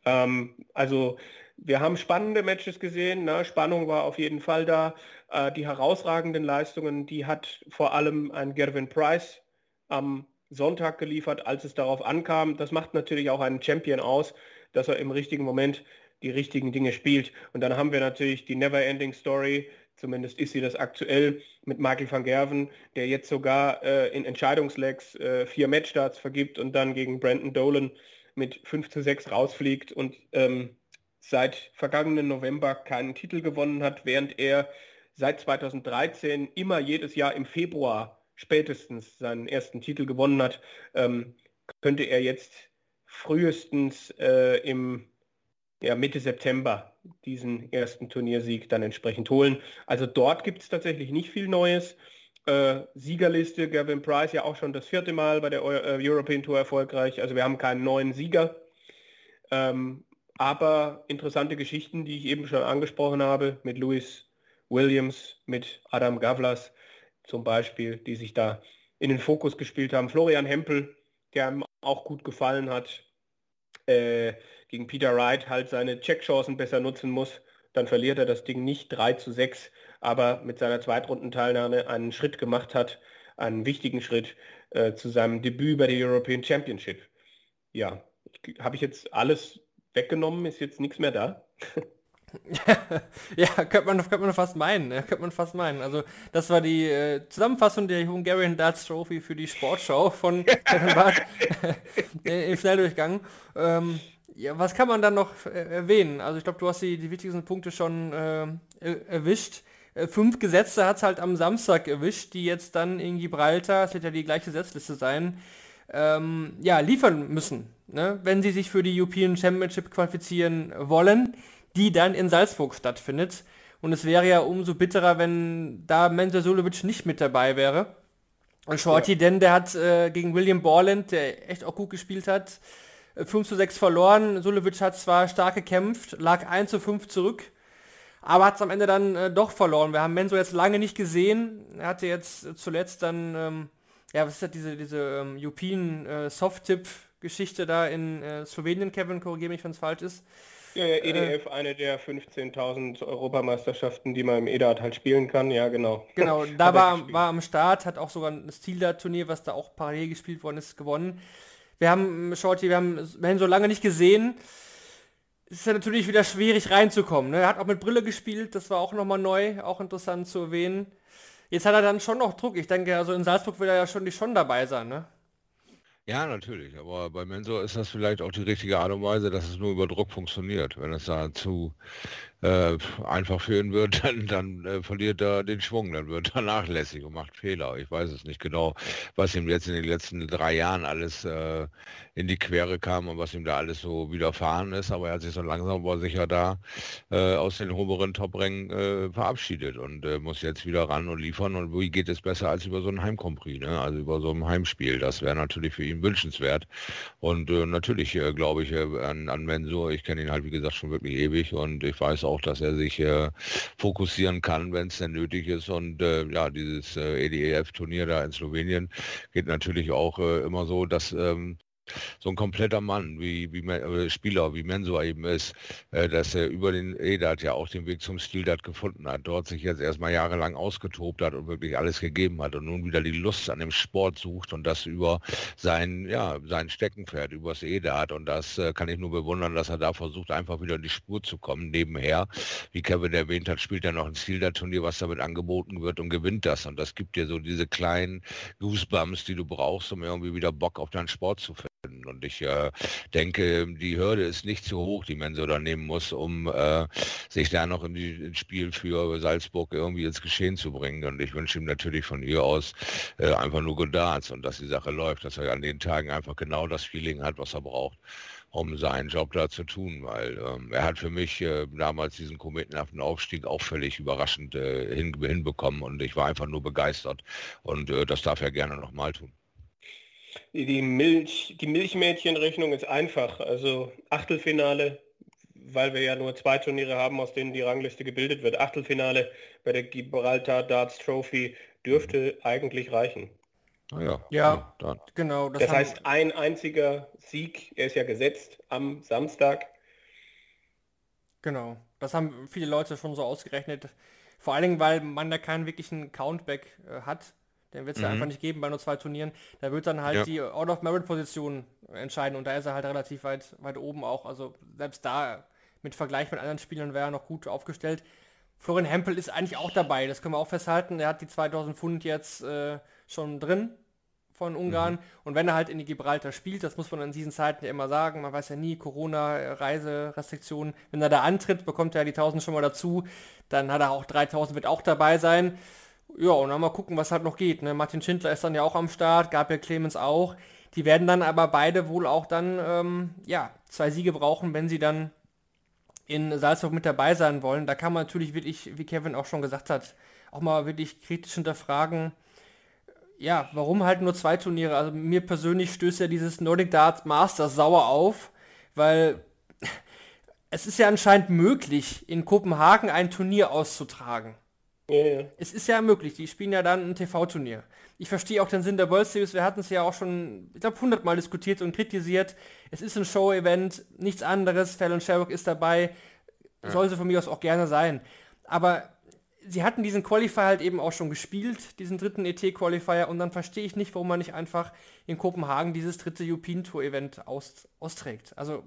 Ähm, also wir haben spannende Matches gesehen, ne? Spannung war auf jeden Fall da. Äh, die herausragenden Leistungen, die hat vor allem ein Gervin Price am Sonntag geliefert, als es darauf ankam. Das macht natürlich auch einen Champion aus, dass er im richtigen Moment die richtigen Dinge spielt. Und dann haben wir natürlich die Never-Ending Story, zumindest ist sie das aktuell, mit Michael van Gerven, der jetzt sogar äh, in Entscheidungslegs äh, vier Matchstarts vergibt und dann gegen Brandon Dolan mit 5 zu 6 rausfliegt und ähm, seit vergangenen November keinen Titel gewonnen hat, während er seit 2013 immer jedes Jahr im Februar spätestens seinen ersten Titel gewonnen hat, ähm, könnte er jetzt frühestens äh, im ja, Mitte September diesen ersten Turniersieg dann entsprechend holen. Also dort gibt es tatsächlich nicht viel Neues. Äh, Siegerliste, Gavin Price ja auch schon das vierte Mal bei der äh, European Tour erfolgreich. Also wir haben keinen neuen Sieger. Ähm, aber interessante Geschichten, die ich eben schon angesprochen habe, mit Louis Williams, mit Adam Gavlas zum Beispiel, die sich da in den Fokus gespielt haben. Florian Hempel, der ihm auch gut gefallen hat, äh, gegen Peter Wright halt seine Checkchancen besser nutzen muss. Dann verliert er das Ding nicht 3 zu 6, aber mit seiner Zweitrundenteilnahme einen Schritt gemacht hat, einen wichtigen Schritt äh, zu seinem Debüt bei der European Championship. Ja, habe ich jetzt alles weggenommen, ist jetzt nichts mehr da. ja, könnte man, könnte man fast meinen, ja, könnte man fast meinen. Also das war die äh, Zusammenfassung der Hungarian Darts Trophy für die Sportschau von Kevin Barth äh, im Schnelldurchgang. Ähm, ja, was kann man dann noch äh, erwähnen? Also ich glaube, du hast die, die wichtigsten Punkte schon äh, erwischt. Fünf Gesetze hat es halt am Samstag erwischt, die jetzt dann in Gibraltar, es wird ja die gleiche Gesetzliste sein, ähm, ja, liefern müssen, ne? wenn sie sich für die European Championship qualifizieren wollen, die dann in Salzburg stattfindet. Und es wäre ja umso bitterer, wenn da Mensa Sulovic nicht mit dabei wäre. Und Shorty, ja. denn der hat äh, gegen William Borland, der echt auch gut gespielt hat, 5 zu 6 verloren. Sulevic hat zwar stark gekämpft, lag 1 zu 5 zurück, aber hat es am Ende dann äh, doch verloren. Wir haben Menzo jetzt lange nicht gesehen. Er hatte jetzt zuletzt dann, ähm, ja, was ist das, diese, diese ähm, European äh, Soft-Tip-Geschichte da in äh, Slowenien, Kevin, korrigiere mich, wenn es falsch ist. Ja, ja, EDF, äh, eine der 15.000 Europameisterschaften, die man im EDAT halt spielen kann, ja genau. Genau, da war, war am Start, hat auch sogar ein Stilda-Turnier, was da auch parallel gespielt worden ist, gewonnen. Wir haben, Shorty, wir haben, wir haben so lange nicht gesehen. Es ist ja natürlich wieder schwierig reinzukommen. Ne? Er hat auch mit Brille gespielt, das war auch nochmal neu, auch interessant zu erwähnen. Jetzt hat er dann schon noch Druck. Ich denke, also in Salzburg will er ja schon, schon dabei sein, ne? Ja, natürlich. Aber bei Mensor ist das vielleicht auch die richtige Art und Weise, dass es nur über Druck funktioniert. Wenn es da zu äh, einfach für ihn wird, dann, dann äh, verliert er den Schwung, dann wird er nachlässig und macht Fehler. Ich weiß es nicht genau, was ihm jetzt in den letzten drei Jahren alles äh, in die Quere kam und was ihm da alles so widerfahren ist, aber er hat sich so langsam aber sicher da äh, aus den oberen Top-Rängen äh, verabschiedet und äh, muss jetzt wieder ran und liefern und wie geht es besser als über so ein Heimkompris, ne? also über so ein Heimspiel. Das wäre natürlich für ihn wünschenswert und natürlich glaube ich an, an Mensur, ich kenne ihn halt wie gesagt schon wirklich ewig und ich weiß auch, dass er sich äh, fokussieren kann, wenn es denn nötig ist. Und äh, ja, dieses äh, EDEF-Turnier da in Slowenien geht natürlich auch äh, immer so, dass ähm, so ein kompletter Mann, wie, wie äh, Spieler, wie Mensur eben ist, äh, dass er über den Edat ja auch den Weg zum Stildat gefunden hat, dort sich jetzt erstmal jahrelang ausgetobt hat und wirklich alles gegeben hat und nun wieder die Lust an dem Sport sucht und das über sein, ja, sein Steckenpferd, übers Edat und das äh, kann ich nur bewundern, dass er da versucht, einfach wieder in die Spur zu kommen. Nebenher, wie Kevin erwähnt hat, spielt er noch ein Stildat-Turnier, was damit angeboten wird und gewinnt das und das gibt dir so diese kleinen Goosebumps, die du brauchst, um irgendwie wieder Bock auf deinen Sport zu finden. Und ich äh, denke, die Hürde ist nicht zu hoch, die man so da nehmen muss, um äh, sich da noch in ins Spiel für Salzburg irgendwie ins Geschehen zu bringen. Und ich wünsche ihm natürlich von ihr aus äh, einfach nur Good und dass die Sache läuft, dass er an den Tagen einfach genau das Feeling hat, was er braucht um seinen Job da zu tun, weil ähm, er hat für mich äh, damals diesen kometenhaften Aufstieg auch völlig überraschend äh, hin, hinbekommen und ich war einfach nur begeistert und äh, das darf er gerne nochmal tun. Die, Milch, die Milchmädchenrechnung ist einfach. Also Achtelfinale, weil wir ja nur zwei Turniere haben, aus denen die Rangliste gebildet wird. Achtelfinale bei der Gibraltar Darts Trophy dürfte eigentlich reichen. Ah ja, ja, ja genau. Das, das heißt, ein einziger Sieg, er ist ja gesetzt am Samstag. Genau, das haben viele Leute schon so ausgerechnet. Vor allen Dingen, weil man da keinen wirklichen Countback äh, hat. Den wird es mhm. ja einfach nicht geben bei nur zwei Turnieren. Da wird dann halt ja. die Out-of-Merit-Position entscheiden und da ist er halt relativ weit, weit oben auch. Also selbst da mit Vergleich mit anderen Spielern wäre er noch gut aufgestellt. Florian Hempel ist eigentlich auch dabei, das können wir auch festhalten. Er hat die 2000 Pfund jetzt äh, schon drin von Ungarn. Mhm. Und wenn er halt in die Gibraltar spielt, das muss man in diesen Zeiten ja immer sagen, man weiß ja nie, Corona, Reiserestriktionen, wenn er da antritt, bekommt er die 1000 schon mal dazu, dann hat er auch 3000, wird auch dabei sein. Ja, und dann mal gucken, was halt noch geht. Ne? Martin Schindler ist dann ja auch am Start, Gabriel Clemens auch. Die werden dann aber beide wohl auch dann, ähm, ja, zwei Siege brauchen, wenn sie dann in Salzburg mit dabei sein wollen. Da kann man natürlich wirklich, wie Kevin auch schon gesagt hat, auch mal wirklich kritisch hinterfragen, ja, warum halt nur zwei Turniere? Also mir persönlich stößt ja dieses Nordic Darts Masters sauer auf, weil es ist ja anscheinend möglich, in Kopenhagen ein Turnier auszutragen. Ja, ja. Es ist ja möglich, die spielen ja dann ein TV-Turnier. Ich verstehe auch den Sinn der World Series, wir hatten es ja auch schon, ich glaube, hundertmal diskutiert und kritisiert. Es ist ein Show-Event, nichts anderes, Fallon Sherrock ist dabei, ja. soll sie von mir aus auch gerne sein. Aber sie hatten diesen Qualifier halt eben auch schon gespielt, diesen dritten ET-Qualifier, und dann verstehe ich nicht, warum man nicht einfach in Kopenhagen dieses dritte European Tour Event aus, austrägt. Also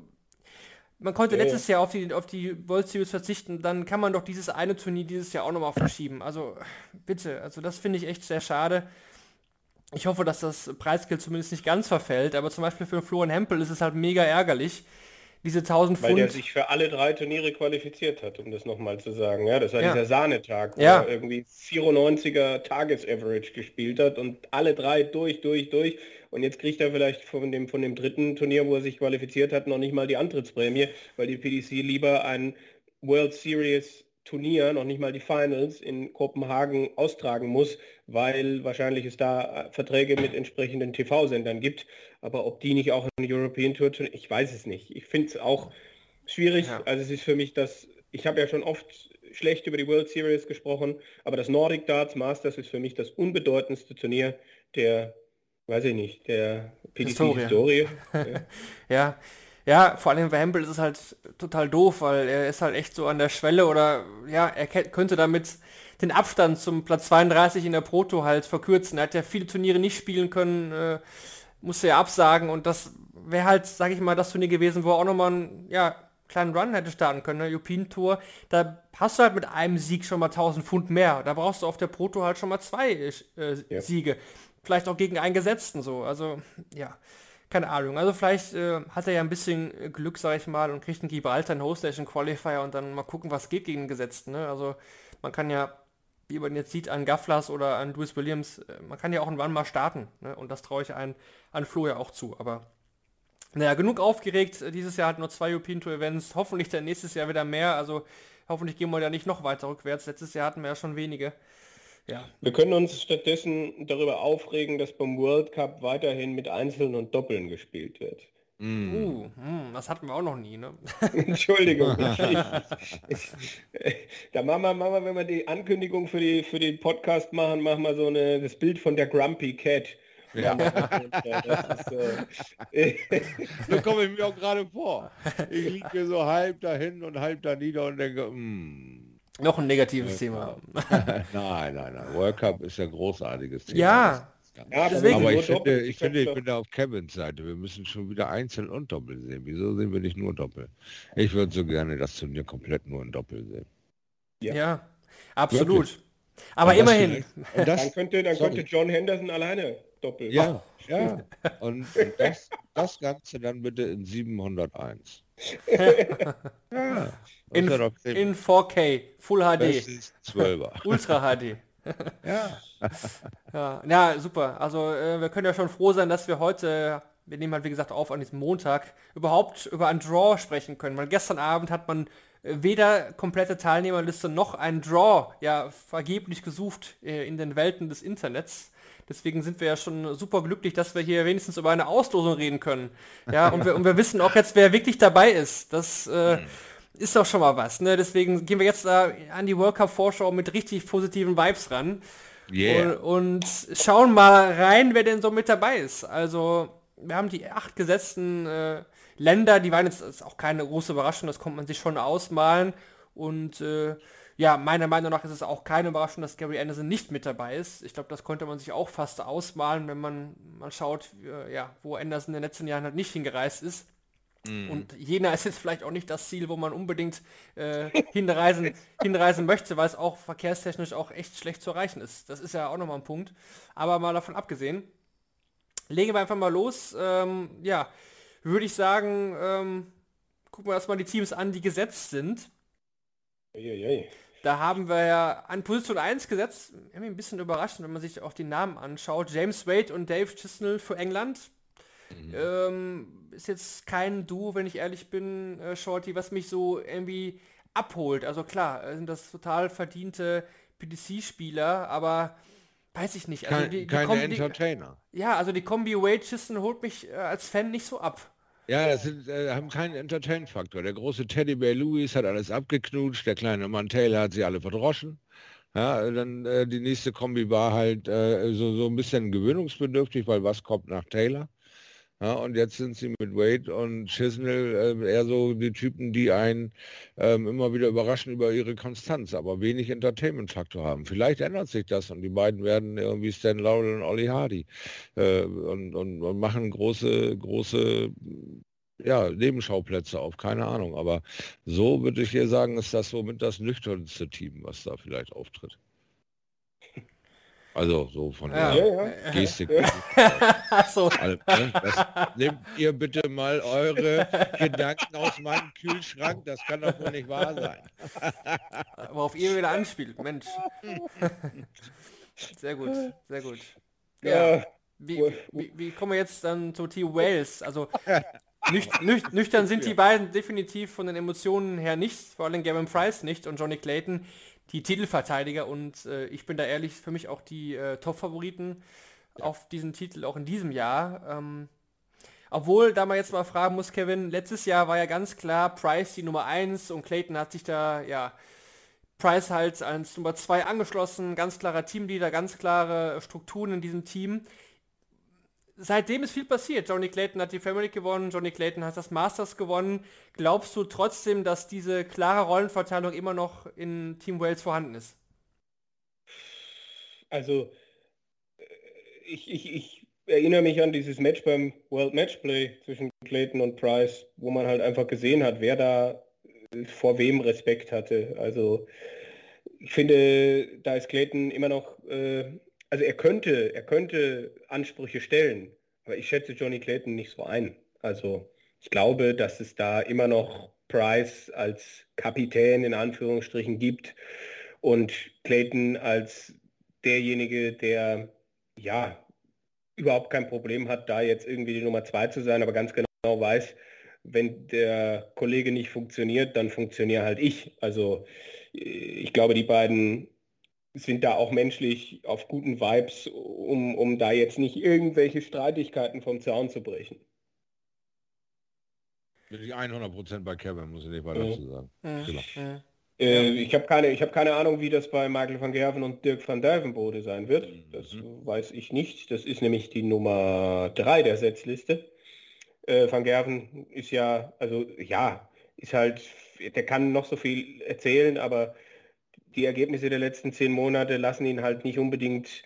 man konnte ja, letztes ja. Jahr auf die, auf die World Series verzichten, dann kann man doch dieses eine Turnier dieses Jahr auch nochmal verschieben. Also bitte, also das finde ich echt sehr schade. Ich hoffe, dass das Preisgeld zumindest nicht ganz verfällt, aber zum Beispiel für Florian Hempel ist es halt mega ärgerlich, diese 1000 Weil Pfund. Weil der sich für alle drei Turniere qualifiziert hat, um das nochmal zu sagen. Ja, das war ja. dieser Sahnetag, wo ja. er irgendwie 94er Tagesaverage gespielt hat und alle drei durch, durch, durch. Und jetzt kriegt er vielleicht von dem, von dem dritten Turnier, wo er sich qualifiziert hat, noch nicht mal die Antrittsprämie, weil die PDC lieber ein World Series Turnier, noch nicht mal die Finals in Kopenhagen austragen muss, weil wahrscheinlich es da äh, Verträge mit entsprechenden TV-Sendern gibt. Aber ob die nicht auch in European Tour, ich weiß es nicht. Ich finde es auch schwierig. Ja. Also es ist für mich das, ich habe ja schon oft schlecht über die World Series gesprochen, aber das Nordic Darts Masters ist für mich das unbedeutendste Turnier der, weiß ich nicht, der PDC-Historie. ja. ja. Ja, vor allem bei Hempel ist es halt total doof, weil er ist halt echt so an der Schwelle oder ja, er könnte damit den Abstand zum Platz 32 in der Proto halt verkürzen. Er hat ja viele Turniere nicht spielen können, äh, musste ja absagen und das wäre halt, sag ich mal, das Turnier gewesen, wo er auch nochmal einen ja, kleinen Run hätte starten können, ne? European Tour. Da hast du halt mit einem Sieg schon mal 1000 Pfund mehr. Da brauchst du auf der Proto halt schon mal zwei äh, ja. Siege. Vielleicht auch gegen einen Gesetzten so. Also, ja keine Ahnung. Also vielleicht äh, hat er ja ein bisschen äh, Glück, sag ich mal, und kriegt einen Gibraltar einen Host Qualifier und dann mal gucken, was geht gegen Gesetzten. Ne? Also man kann ja, wie man jetzt sieht, an Gafflas oder an Louis Williams, äh, man kann ja auch irgendwann mal starten. Ne? Und das traue ich ein, an Flo ja auch zu. Aber naja, genug aufgeregt. Dieses Jahr hat nur zwei European Tour Events. Hoffentlich dann nächstes Jahr wieder mehr. Also hoffentlich gehen wir ja nicht noch weiter rückwärts. Letztes Jahr hatten wir ja schon wenige. Ja. Wir können uns stattdessen darüber aufregen, dass beim World Cup weiterhin mit Einzeln und Doppeln gespielt wird. Mm. Uh, mm, das hatten wir auch noch nie, ne? Entschuldigung. da machen wir, machen wir, wenn wir die Ankündigung für, die, für den Podcast machen, machen wir so eine, das Bild von der Grumpy Cat. Ja. so komme ich mir auch gerade vor. Ich liege so halb dahin und halb da nieder und denke, mm. Noch ein negatives Thema. nein, nein, nein. World Cup ist ein großartiges Thema. Ja. ja deswegen, aber ich finde, ich finde, ich bin da auf Kevins Seite. Wir müssen schon wieder einzeln und Doppel sehen. Wieso sehen wir nicht nur Doppel? Ich würde so gerne das Turnier komplett nur in Doppel sehen. Ja, ja absolut. Wirklich? Aber immerhin. Das, dann könnte, dann könnte John Henderson alleine doppeln. Ja, ja. Und, und das, das Ganze dann bitte in 701. ja, in, in 4K, Full HD. 12er. Ultra HD. ja. ja. Ja, super. Also äh, wir können ja schon froh sein, dass wir heute, wir nehmen halt wie gesagt auf an diesem Montag, überhaupt über ein Draw sprechen können. Weil gestern Abend hat man äh, weder komplette Teilnehmerliste noch ein Draw ja vergeblich gesucht äh, in den Welten des Internets. Deswegen sind wir ja schon super glücklich, dass wir hier wenigstens über eine Auslosung reden können. Ja, und wir, und wir wissen auch jetzt, wer wirklich dabei ist. Das äh, mhm. ist doch schon mal was. Ne? Deswegen gehen wir jetzt äh, an die World Cup Vorschau mit richtig positiven Vibes ran. Yeah. Und, und schauen mal rein, wer denn so mit dabei ist. Also, wir haben die acht gesetzten äh, Länder, die waren jetzt auch keine große Überraschung, das kommt man sich schon ausmalen. Und äh, ja, meiner Meinung nach ist es auch keine Überraschung, dass Gary Anderson nicht mit dabei ist. Ich glaube, das konnte man sich auch fast ausmalen, wenn man mal schaut, äh, ja, wo Anderson in den letzten Jahren halt nicht hingereist ist. Mm. Und Jena ist jetzt vielleicht auch nicht das Ziel, wo man unbedingt äh, hinreisen, hinreisen möchte, weil es auch verkehrstechnisch auch echt schlecht zu erreichen ist. Das ist ja auch nochmal ein Punkt. Aber mal davon abgesehen, legen wir einfach mal los. Ähm, ja, würde ich sagen, ähm, gucken wir erstmal die Teams an, die gesetzt sind. Eieiei. Da haben wir ja an Position 1 gesetzt. Ein bisschen überraschend, wenn man sich auch die Namen anschaut. James Wade und Dave Chisnell für England. Mhm. Ähm, ist jetzt kein Duo, wenn ich ehrlich bin, äh, Shorty, was mich so irgendwie abholt. Also klar, sind das total verdiente PDC-Spieler, aber weiß ich nicht. Also die, die keine Kombi, Entertainer. ja, also die Kombi Wade Chisnell holt mich äh, als Fan nicht so ab. Ja, das sind, äh, haben keinen Entertain-Faktor. Der große Teddybär Louis hat alles abgeknutscht, der kleine Mann Taylor hat sie alle verdroschen. Ja, dann äh, die nächste Kombi war halt äh, so, so ein bisschen gewöhnungsbedürftig, weil was kommt nach Taylor? Ja, und jetzt sind sie mit Wade und Chisnell äh, eher so die Typen, die einen ähm, immer wieder überraschen über ihre Konstanz, aber wenig Entertainment-Faktor haben. Vielleicht ändert sich das und die beiden werden irgendwie Stan Laurel und Ollie Hardy äh, und, und, und, machen große, große ja, Nebenschauplätze auf, keine Ahnung. Aber so würde ich hier sagen, ist das somit das nüchternste Team, was da vielleicht auftritt. Also so von ja. der ja, Gestik. so. Also, ne, nehmt ihr bitte mal eure Gedanken aus meinem Kühlschrank, das kann doch wohl nicht wahr sein. Worauf ihr wieder anspielt, Mensch. Sehr gut, sehr gut. Ja. Wie, wie, wie kommen wir jetzt dann zu Team Wales? Also Nüch, nüch, nüchtern sind die beiden definitiv von den Emotionen her nicht, vor allem Gavin Price nicht und Johnny Clayton die Titelverteidiger und äh, ich bin da ehrlich für mich auch die äh, Top-Favoriten ja. auf diesen Titel auch in diesem Jahr. Ähm, obwohl, da man jetzt mal fragen muss, Kevin, letztes Jahr war ja ganz klar Price die Nummer 1 und Clayton hat sich da, ja, Price halt als Nummer 2 angeschlossen, ganz klarer Teamleader, ganz klare Strukturen in diesem Team. Seitdem ist viel passiert. Johnny Clayton hat die Family gewonnen, Johnny Clayton hat das Masters gewonnen. Glaubst du trotzdem, dass diese klare Rollenverteilung immer noch in Team Wales vorhanden ist? Also, äh, ich, ich, ich erinnere mich an dieses Match beim World Matchplay zwischen Clayton und Price, wo man halt einfach gesehen hat, wer da äh, vor wem Respekt hatte. Also ich finde, da ist Clayton immer noch, äh, also er könnte, er könnte Ansprüche stellen, aber ich schätze Johnny Clayton nicht so ein. Also ich glaube, dass es da immer noch Price als Kapitän in Anführungsstrichen gibt und Clayton als derjenige, der ja überhaupt kein Problem hat, da jetzt irgendwie die Nummer zwei zu sein, aber ganz genau weiß, wenn der Kollege nicht funktioniert, dann funktioniere halt ich. Also äh, ich glaube, die beiden sind da auch menschlich auf guten Vibes, um, um da jetzt nicht irgendwelche Streitigkeiten vom Zaun zu brechen. Bin ich 100% bei Kevin, muss ich nicht weiter dazu sagen. Mhm. Genau. Mhm. Äh, ich habe keine, hab keine Ahnung, wie das bei Michael van Gerven und Dirk van Dijvenbode sein wird. Das mhm. weiß ich nicht. Das ist nämlich die Nummer 3 der Setzliste. Äh, van Gerven ist ja, also ja, ist halt, der kann noch so viel erzählen, aber die Ergebnisse der letzten zehn Monate lassen ihn halt nicht unbedingt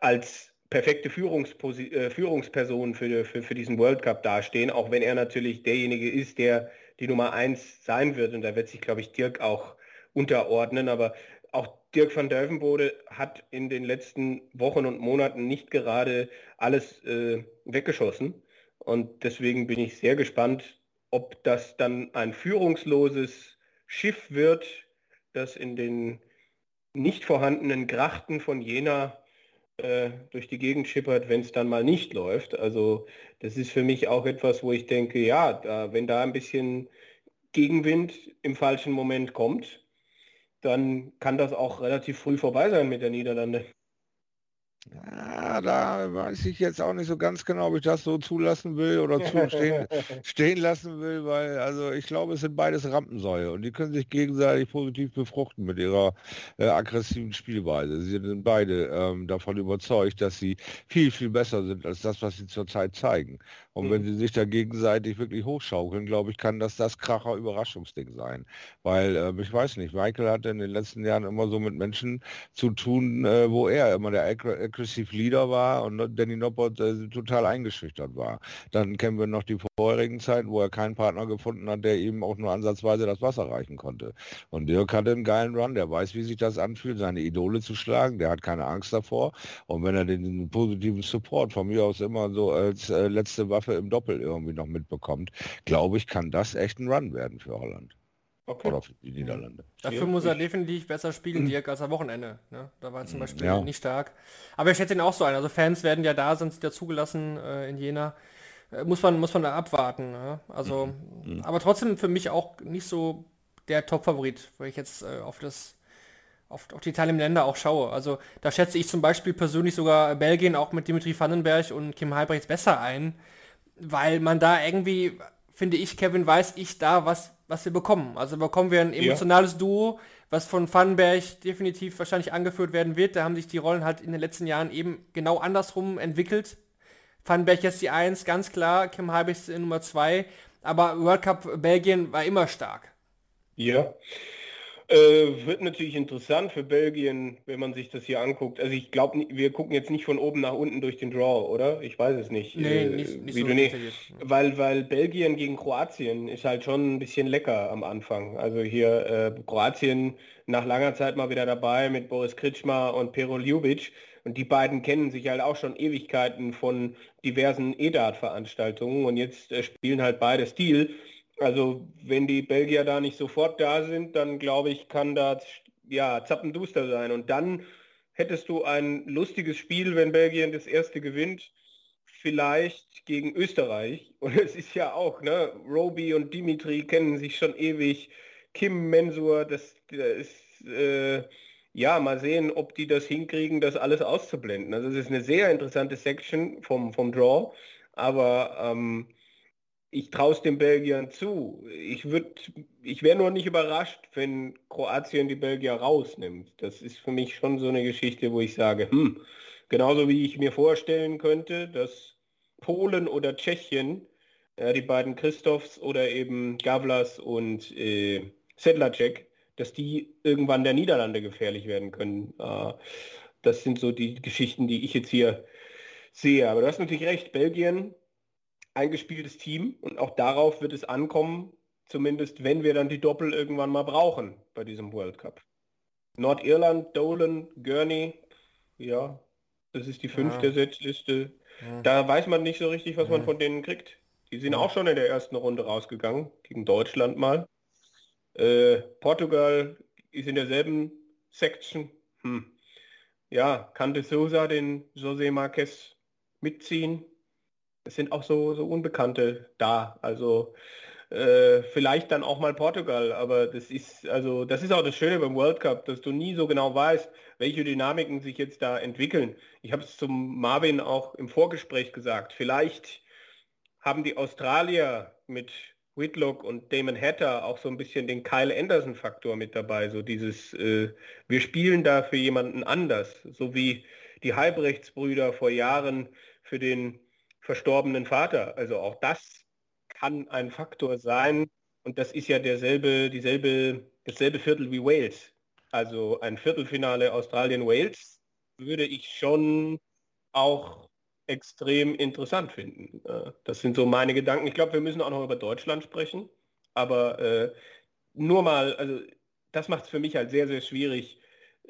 als perfekte äh, Führungsperson für, für, für diesen World Cup dastehen, auch wenn er natürlich derjenige ist, der die Nummer eins sein wird. Und da wird sich, glaube ich, Dirk auch unterordnen. Aber auch Dirk van Delvenbode hat in den letzten Wochen und Monaten nicht gerade alles äh, weggeschossen. Und deswegen bin ich sehr gespannt, ob das dann ein führungsloses Schiff wird, das in den nicht vorhandenen Grachten von Jena äh, durch die Gegend schippert, wenn es dann mal nicht läuft. Also das ist für mich auch etwas, wo ich denke, ja, da, wenn da ein bisschen Gegenwind im falschen Moment kommt, dann kann das auch relativ früh vorbei sein mit der Niederlande. Ja, da weiß ich jetzt auch nicht so ganz genau, ob ich das so zulassen will oder stehen, stehen lassen will, weil also ich glaube, es sind beides Rampensäue und die können sich gegenseitig positiv befruchten mit ihrer äh, aggressiven Spielweise. Sie sind beide ähm, davon überzeugt, dass sie viel, viel besser sind als das, was sie zurzeit zeigen. Und mhm. wenn sie sich da gegenseitig wirklich hochschaukeln, glaube ich, kann das das Kracher Überraschungsding sein. Weil äh, ich weiß nicht, Michael hat in den letzten Jahren immer so mit Menschen zu tun, äh, wo er immer der Aggressive Leader war und Danny Noppert äh, total eingeschüchtert war. Dann kennen wir noch die vorherigen Zeiten, wo er keinen Partner gefunden hat, der ihm auch nur ansatzweise das Wasser reichen konnte. Und Dirk hatte einen geilen Run, der weiß, wie sich das anfühlt, seine Idole zu schlagen, der hat keine Angst davor. Und wenn er den positiven Support von mir aus immer so als äh, letzte Waffe im Doppel irgendwie noch mitbekommt, glaube ich, kann das echt ein Run werden für Holland. Okay. Oder für die Niederlande. Dafür muss er definitiv besser spielen, Dirk, als am Wochenende. Ne? Da war er zum mhm. Beispiel ja. nicht stark. Aber ich schätze ihn auch so ein. Also Fans werden ja da, sind ja zugelassen äh, in Jena. Äh, muss, man, muss man da abwarten. Ne? Also, mhm. mhm. aber trotzdem für mich auch nicht so der Top-Favorit, weil ich jetzt äh, auf das auf, auf die Teile im Länder auch schaue. Also da schätze ich zum Beispiel persönlich sogar Belgien auch mit Dimitri Vandenberg und Kim Halbrechts besser ein weil man da irgendwie, finde ich, Kevin weiß ich da, was, was wir bekommen. Also bekommen wir ein emotionales ja. Duo, was von Vandenberg definitiv wahrscheinlich angeführt werden wird. Da haben sich die Rollen halt in den letzten Jahren eben genau andersrum entwickelt. Vandenberg jetzt die 1, ganz klar, Kim Halbig Nummer 2, aber World Cup Belgien war immer stark. Ja, äh, wird natürlich interessant für Belgien, wenn man sich das hier anguckt. Also ich glaube, wir gucken jetzt nicht von oben nach unten durch den Draw, oder? Ich weiß es nicht. Nee, äh, nicht, nicht wie so du nicht. Weil, weil Belgien gegen Kroatien ist halt schon ein bisschen lecker am Anfang. Also hier äh, Kroatien nach langer Zeit mal wieder dabei mit Boris Kritschmer und Pero Ljubic. Und die beiden kennen sich halt auch schon Ewigkeiten von diversen EDAT-Veranstaltungen und jetzt äh, spielen halt beide Stil. Also wenn die Belgier da nicht sofort da sind, dann glaube ich, kann das ja zappenduster sein. Und dann hättest du ein lustiges Spiel, wenn Belgien das erste gewinnt. vielleicht gegen Österreich. Und es ist ja auch, ne, Roby und Dimitri kennen sich schon ewig. Kim Mensur, das, das ist, äh, ja, mal sehen, ob die das hinkriegen, das alles auszublenden. Also es ist eine sehr interessante Section vom, vom Draw, aber ähm, ich traue es den Belgiern zu. Ich ich wäre nur nicht überrascht, wenn Kroatien die Belgier rausnimmt. Das ist für mich schon so eine Geschichte, wo ich sage, hm, genauso wie ich mir vorstellen könnte, dass Polen oder Tschechien, äh, die beiden Christophs oder eben Gavlas und äh, Sedlacek, dass die irgendwann der Niederlande gefährlich werden können. Äh, das sind so die Geschichten, die ich jetzt hier sehe. Aber du hast natürlich recht, Belgien eingespieltes Team und auch darauf wird es ankommen, zumindest wenn wir dann die Doppel irgendwann mal brauchen bei diesem World Cup. Nordirland, Dolan, Gurney, ja, das ist die fünfte ja. Setzliste. Ja. Da weiß man nicht so richtig, was ja. man von denen kriegt. Die sind auch schon in der ersten Runde rausgegangen, gegen Deutschland mal. Äh, Portugal ist in derselben Section. Hm. Ja, kann de Sousa den José Marquez mitziehen? Es sind auch so, so Unbekannte da. Also äh, vielleicht dann auch mal Portugal, aber das ist also das ist auch das Schöne beim World Cup, dass du nie so genau weißt, welche Dynamiken sich jetzt da entwickeln. Ich habe es zum Marvin auch im Vorgespräch gesagt. Vielleicht haben die Australier mit Whitlock und Damon Hatter auch so ein bisschen den Kyle Anderson-Faktor mit dabei. So dieses, äh, wir spielen da für jemanden anders, so wie die Halbrechtsbrüder vor Jahren für den verstorbenen Vater. Also auch das kann ein Faktor sein. Und das ist ja derselbe, dieselbe, dasselbe Viertel wie Wales. Also ein Viertelfinale Australien-Wales würde ich schon auch extrem interessant finden. Äh, das sind so meine Gedanken. Ich glaube, wir müssen auch noch über Deutschland sprechen. Aber äh, nur mal, also das macht es für mich halt sehr, sehr schwierig.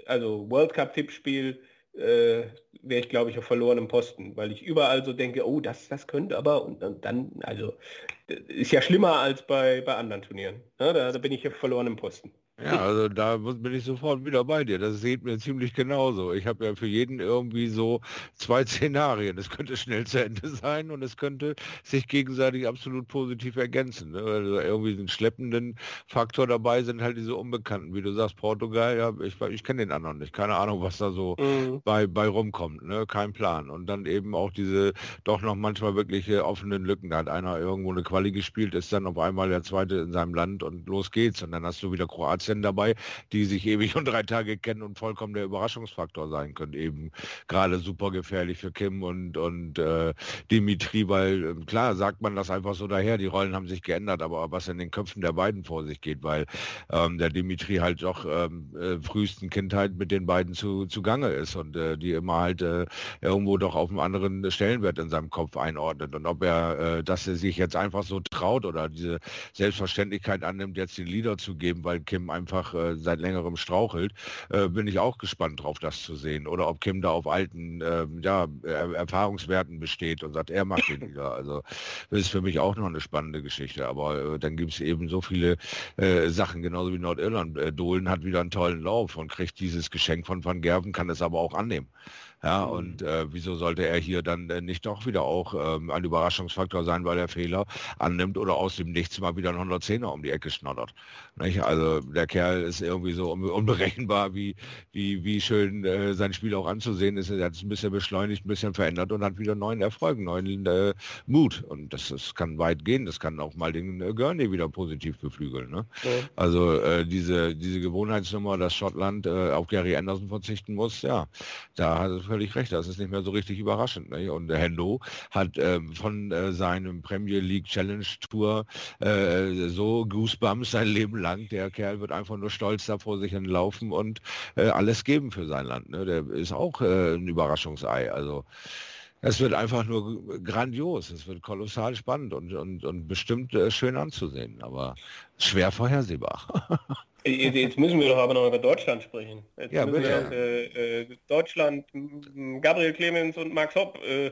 Also World Cup-Tippspiel, äh, wäre ich, glaube ich, auf verlorenem Posten, weil ich überall so denke, oh, das, das könnte aber und, dann, also ist ja schlimmer als bei, bei anderen Turnieren. Ne? Da, da bin ich auf verlorenem Posten. Ja, also da bin ich sofort wieder bei dir. Das sieht mir ziemlich genauso. Ich habe ja für jeden irgendwie so zwei Szenarien. Es könnte schnell zu Ende sein und es könnte sich gegenseitig absolut positiv ergänzen. Ne? Also irgendwie einen schleppenden Faktor dabei sind halt diese Unbekannten. Wie du sagst, Portugal, ja, ich, ich kenne den anderen nicht. Keine Ahnung, was da so mhm. bei, bei rumkommt. Ne? Kein Plan. Und dann eben auch diese doch noch manchmal wirklich offenen Lücken. Da hat einer irgendwo eine Quali gespielt, ist dann auf einmal der Zweite in seinem Land und los geht's. Und dann hast du wieder Kroatien Prozent dabei, die sich ewig und drei Tage kennen und vollkommen der Überraschungsfaktor sein können. Eben gerade super gefährlich für Kim und, und äh, Dimitri, weil äh, klar sagt man das einfach so daher, die Rollen haben sich geändert, aber was in den Köpfen der beiden vor sich geht, weil ähm, der Dimitri halt doch ähm, äh, frühesten Kindheit mit den beiden zu, zugange ist und äh, die immer halt äh, irgendwo doch auf einem anderen Stellenwert in seinem Kopf einordnet. Und ob er, äh, dass er sich jetzt einfach so traut oder diese Selbstverständlichkeit annimmt, jetzt den Leader zu geben, weil Kim einfach einfach äh, seit längerem strauchelt, äh, bin ich auch gespannt drauf, das zu sehen. Oder ob Kim da auf alten äh, ja, er Erfahrungswerten besteht und sagt, er macht den. Also das ist für mich auch noch eine spannende Geschichte. Aber äh, dann gibt es eben so viele äh, Sachen, genauso wie Nordirland. Äh, Dohlen hat wieder einen tollen Lauf und kriegt dieses Geschenk von Van Gerven, kann es aber auch annehmen. Ja, mhm. und äh, wieso sollte er hier dann äh, nicht doch wieder auch ähm, ein Überraschungsfaktor sein, weil er Fehler annimmt oder aus dem Nichts mal wieder einen 110er um die Ecke schnoddert. Nicht? Also der Kerl ist irgendwie so unberechenbar, wie, wie, wie schön äh, sein Spiel auch anzusehen ist. Er hat es ein bisschen beschleunigt, ein bisschen verändert und hat wieder neuen Erfolg, neuen äh, Mut. Und das, das kann weit gehen. Das kann auch mal den äh, Gurney wieder positiv beflügeln. Ne? Ja. Also äh, diese, diese Gewohnheitsnummer, dass Schottland äh, auf Gary Anderson verzichten muss, ja, da hat es völlig recht, das ist nicht mehr so richtig überraschend. Ne? Und Hendo hat äh, von äh, seinem Premier League Challenge Tour äh, so Goosebumps sein Leben lang. Der Kerl wird einfach nur stolz da vor sich hin laufen und äh, alles geben für sein Land. Ne? Der ist auch äh, ein Überraschungsei. Also es wird einfach nur grandios, es wird kolossal spannend und, und, und bestimmt äh, schön anzusehen, aber schwer vorhersehbar. Jetzt müssen wir doch aber noch über Deutschland sprechen. Jetzt ja, bitte. Wir, äh, äh, Deutschland, Gabriel Clemens und Max Hopp, äh,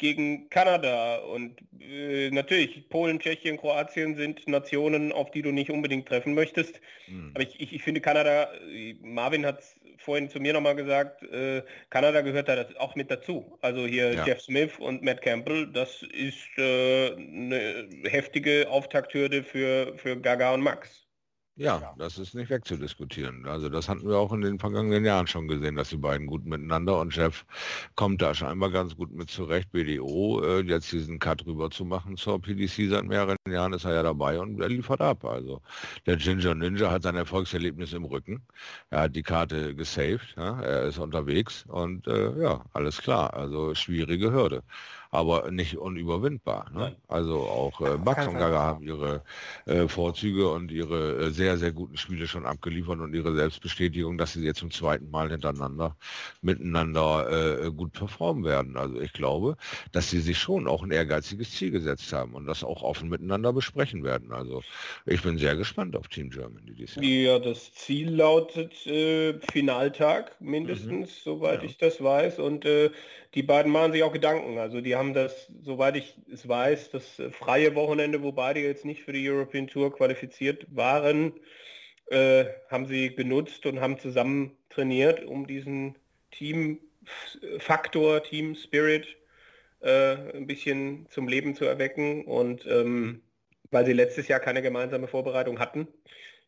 gegen Kanada. Und äh, natürlich, Polen, Tschechien, Kroatien sind Nationen, auf die du nicht unbedingt treffen möchtest. Mhm. Aber ich, ich, ich, finde Kanada, äh, Marvin hat es vorhin zu mir nochmal gesagt, äh, Kanada gehört da auch mit dazu. Also hier ja. Jeff Smith und Matt Campbell, das ist äh, eine heftige Auftakthürde für, für Gaga und Max. Ja, das ist nicht wegzudiskutieren. Also das hatten wir auch in den vergangenen Jahren schon gesehen, dass die beiden gut miteinander und Chef kommt da scheinbar ganz gut mit zurecht. BDO äh, jetzt diesen Cut rüber zu machen zur PDC seit mehreren Jahren ist er ja dabei und er liefert ab. Also der Ginger Ninja hat sein Erfolgserlebnis im Rücken. Er hat die Karte gesaved, ja? er ist unterwegs und äh, ja, alles klar. Also schwierige Hürde aber nicht unüberwindbar. Ne? Also auch äh, Max und Gaga haben ihre äh, Vorzüge und ihre äh, sehr, sehr guten Spiele schon abgeliefert und ihre Selbstbestätigung, dass sie jetzt zum zweiten Mal hintereinander miteinander äh, gut performen werden. Also ich glaube, dass sie sich schon auch ein ehrgeiziges Ziel gesetzt haben und das auch offen miteinander besprechen werden. Also ich bin sehr gespannt auf Team Germany dieses Jahr. Ja, das Ziel lautet äh, Finaltag mindestens, mhm. soweit ja. ich das weiß. Und äh, die beiden machen sich auch Gedanken. Also die haben das, soweit ich es weiß, das äh, freie Wochenende, wo beide jetzt nicht für die European Tour qualifiziert waren, äh, haben sie genutzt und haben zusammen trainiert, um diesen Teamfaktor, Team Spirit äh, ein bisschen zum Leben zu erwecken. Und ähm, weil sie letztes Jahr keine gemeinsame Vorbereitung hatten,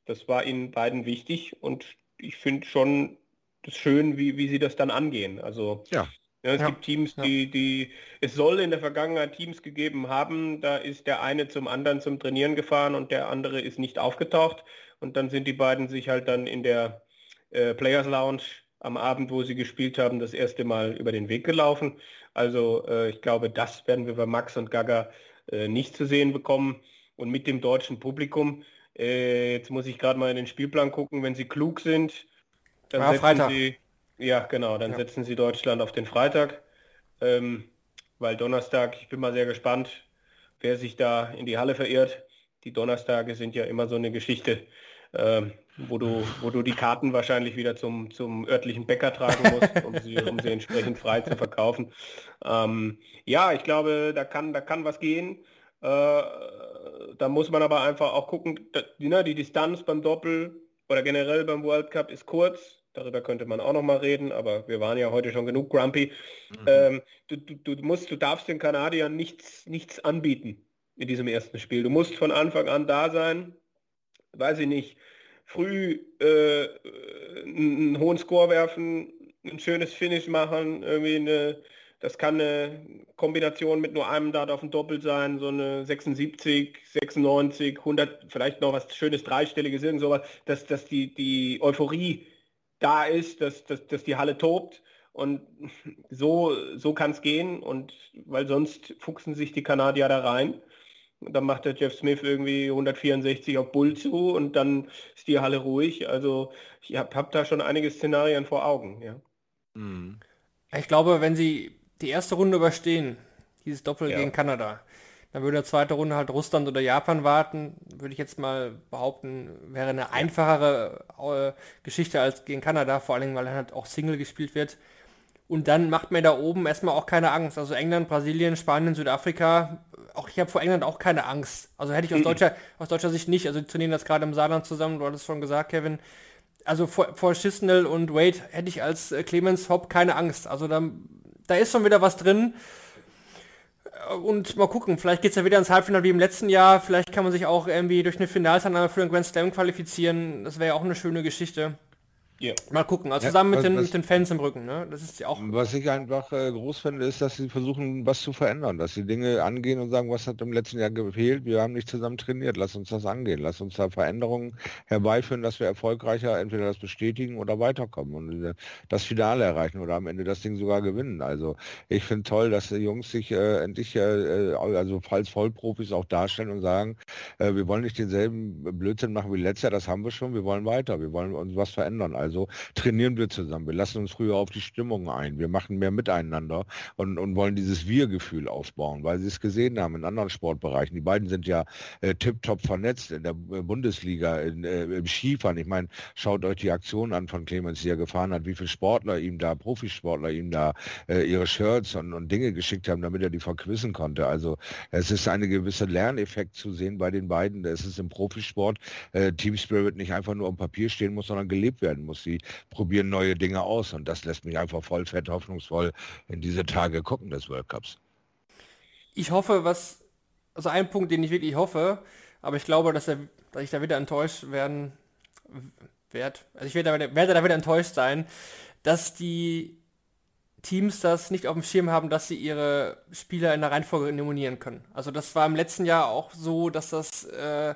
das war ihnen beiden wichtig und ich finde schon das schön, wie, wie sie das dann angehen. Also ja. Ja, es ja, gibt Teams, die, die, es soll in der Vergangenheit Teams gegeben haben, da ist der eine zum anderen zum Trainieren gefahren und der andere ist nicht aufgetaucht und dann sind die beiden sich halt dann in der äh, Players Lounge am Abend, wo sie gespielt haben, das erste Mal über den Weg gelaufen. Also äh, ich glaube, das werden wir bei Max und Gaga äh, nicht zu sehen bekommen und mit dem deutschen Publikum. Äh, jetzt muss ich gerade mal in den Spielplan gucken, wenn sie klug sind, dann ja, setzen Freitag. sie ja, genau. Dann ja. setzen sie Deutschland auf den Freitag, ähm, weil Donnerstag, ich bin mal sehr gespannt, wer sich da in die Halle verirrt. Die Donnerstage sind ja immer so eine Geschichte, ähm, wo, du, wo du die Karten wahrscheinlich wieder zum, zum örtlichen Bäcker tragen musst, um sie, um sie entsprechend frei zu verkaufen. Ähm, ja, ich glaube, da kann, da kann was gehen. Äh, da muss man aber einfach auch gucken, die, ne, die Distanz beim Doppel oder generell beim World Cup ist kurz. Darüber könnte man auch noch mal reden, aber wir waren ja heute schon genug grumpy. Mhm. Ähm, du, du, du, musst, du darfst den Kanadiern nichts, nichts anbieten in diesem ersten Spiel. Du musst von Anfang an da sein, weiß ich nicht, früh äh, einen hohen Score werfen, ein schönes Finish machen, irgendwie eine, das kann eine Kombination mit nur einem Dart auf dem Doppel sein, so eine 76, 96, 100, vielleicht noch was schönes dreistelliges, irgend sowas, dass, dass die, die Euphorie da ist, dass, dass, dass die Halle tobt. Und so, so kann es gehen. Und weil sonst fuchsen sich die Kanadier da rein. Und dann macht der Jeff Smith irgendwie 164 auf Bull zu und dann ist die Halle ruhig. Also ich habe hab da schon einige Szenarien vor Augen. Ja. Mhm. Ich glaube, wenn sie die erste Runde überstehen, dieses Doppel ja. gegen Kanada, dann würde der zweite Runde halt Russland oder Japan warten. Würde ich jetzt mal behaupten, wäre eine einfachere äh, Geschichte als gegen Kanada, vor allem weil dann halt auch Single gespielt wird. Und dann macht mir da oben erstmal auch keine Angst. Also England, Brasilien, Spanien, Südafrika, auch ich habe vor England auch keine Angst. Also hätte ich aus mhm. deutscher, aus deutscher Sicht nicht. Also die trainieren das gerade im Saarland zusammen, du hattest schon gesagt, Kevin. Also vor, vor Schisnell und Wade hätte ich als äh, Clemens Hopp keine Angst. Also da, da ist schon wieder was drin und mal gucken, vielleicht geht es ja wieder ins Halbfinale wie im letzten Jahr. Vielleicht kann man sich auch irgendwie durch eine Finalteilnahme für den Grand Slam qualifizieren. Das wäre ja auch eine schöne Geschichte. Yeah. Mal gucken, also zusammen ja, was, mit, den, was, mit den Fans im Rücken. Ne? Das ist ja auch. Was ich einfach äh, groß finde, ist, dass sie versuchen, was zu verändern, dass sie Dinge angehen und sagen, was hat im letzten Jahr gefehlt, wir haben nicht zusammen trainiert, lass uns das angehen, lass uns da Veränderungen herbeiführen, dass wir erfolgreicher entweder das bestätigen oder weiterkommen und äh, das Finale erreichen oder am Ende das Ding sogar gewinnen. Also ich finde toll, dass die Jungs sich äh, endlich, äh, äh also falls Vollprofis auch darstellen und sagen, äh, wir wollen nicht denselben Blödsinn machen wie letztes Jahr, das haben wir schon, wir wollen weiter, wir wollen uns was verändern. Also so trainieren wir zusammen. Wir lassen uns früher auf die Stimmung ein. Wir machen mehr miteinander und, und wollen dieses Wir-Gefühl aufbauen, weil sie es gesehen haben in anderen Sportbereichen. Die beiden sind ja äh, tiptop vernetzt in der äh, Bundesliga, in, äh, im Skifahren. Ich meine, schaut euch die Aktion an von Clemens, die er gefahren hat, wie viele Sportler ihm da, Profisportler ihm da äh, ihre Shirts und, und Dinge geschickt haben, damit er die verquissen konnte. Also es ist eine gewisse Lerneffekt zu sehen bei den beiden. Es ist im Profisport äh, Team Spirit nicht einfach nur am Papier stehen muss, sondern gelebt werden muss. Sie probieren neue Dinge aus und das lässt mich einfach voll fett hoffnungsvoll in diese Tage gucken des World Cups. Ich hoffe, was, also ein Punkt, den ich wirklich hoffe, aber ich glaube, dass, er, dass ich da wieder enttäuscht werden werde. Also ich werde, werde da wieder enttäuscht sein, dass die Teams das nicht auf dem Schirm haben, dass sie ihre Spieler in der Reihenfolge nominieren können. Also das war im letzten Jahr auch so, dass das äh,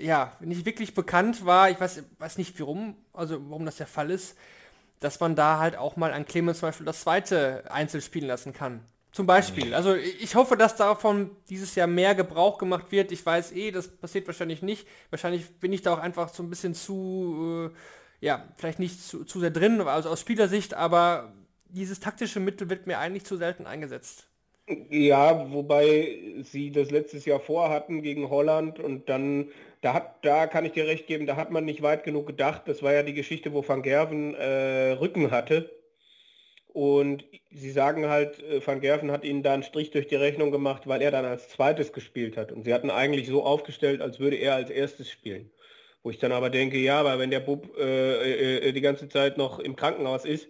ja nicht wirklich bekannt war. Ich weiß, weiß nicht warum, also warum das der Fall ist, dass man da halt auch mal an Clemens zum Beispiel das zweite Einzel spielen lassen kann. Zum Beispiel. Also ich hoffe, dass davon dieses Jahr mehr Gebrauch gemacht wird. Ich weiß eh, das passiert wahrscheinlich nicht. Wahrscheinlich bin ich da auch einfach so ein bisschen zu, äh, ja, vielleicht nicht zu, zu sehr drin, also aus Spielersicht, aber dieses taktische Mittel wird mir eigentlich zu selten eingesetzt. Ja, wobei sie das letztes Jahr vorhatten gegen Holland und dann, da, hat, da kann ich dir recht geben, da hat man nicht weit genug gedacht. Das war ja die Geschichte, wo Van Gerven äh, Rücken hatte. Und sie sagen halt, äh, Van Gerven hat ihnen da einen Strich durch die Rechnung gemacht, weil er dann als zweites gespielt hat. Und sie hatten eigentlich so aufgestellt, als würde er als erstes spielen. Wo ich dann aber denke, ja, aber wenn der Bub äh, äh, die ganze Zeit noch im Krankenhaus ist,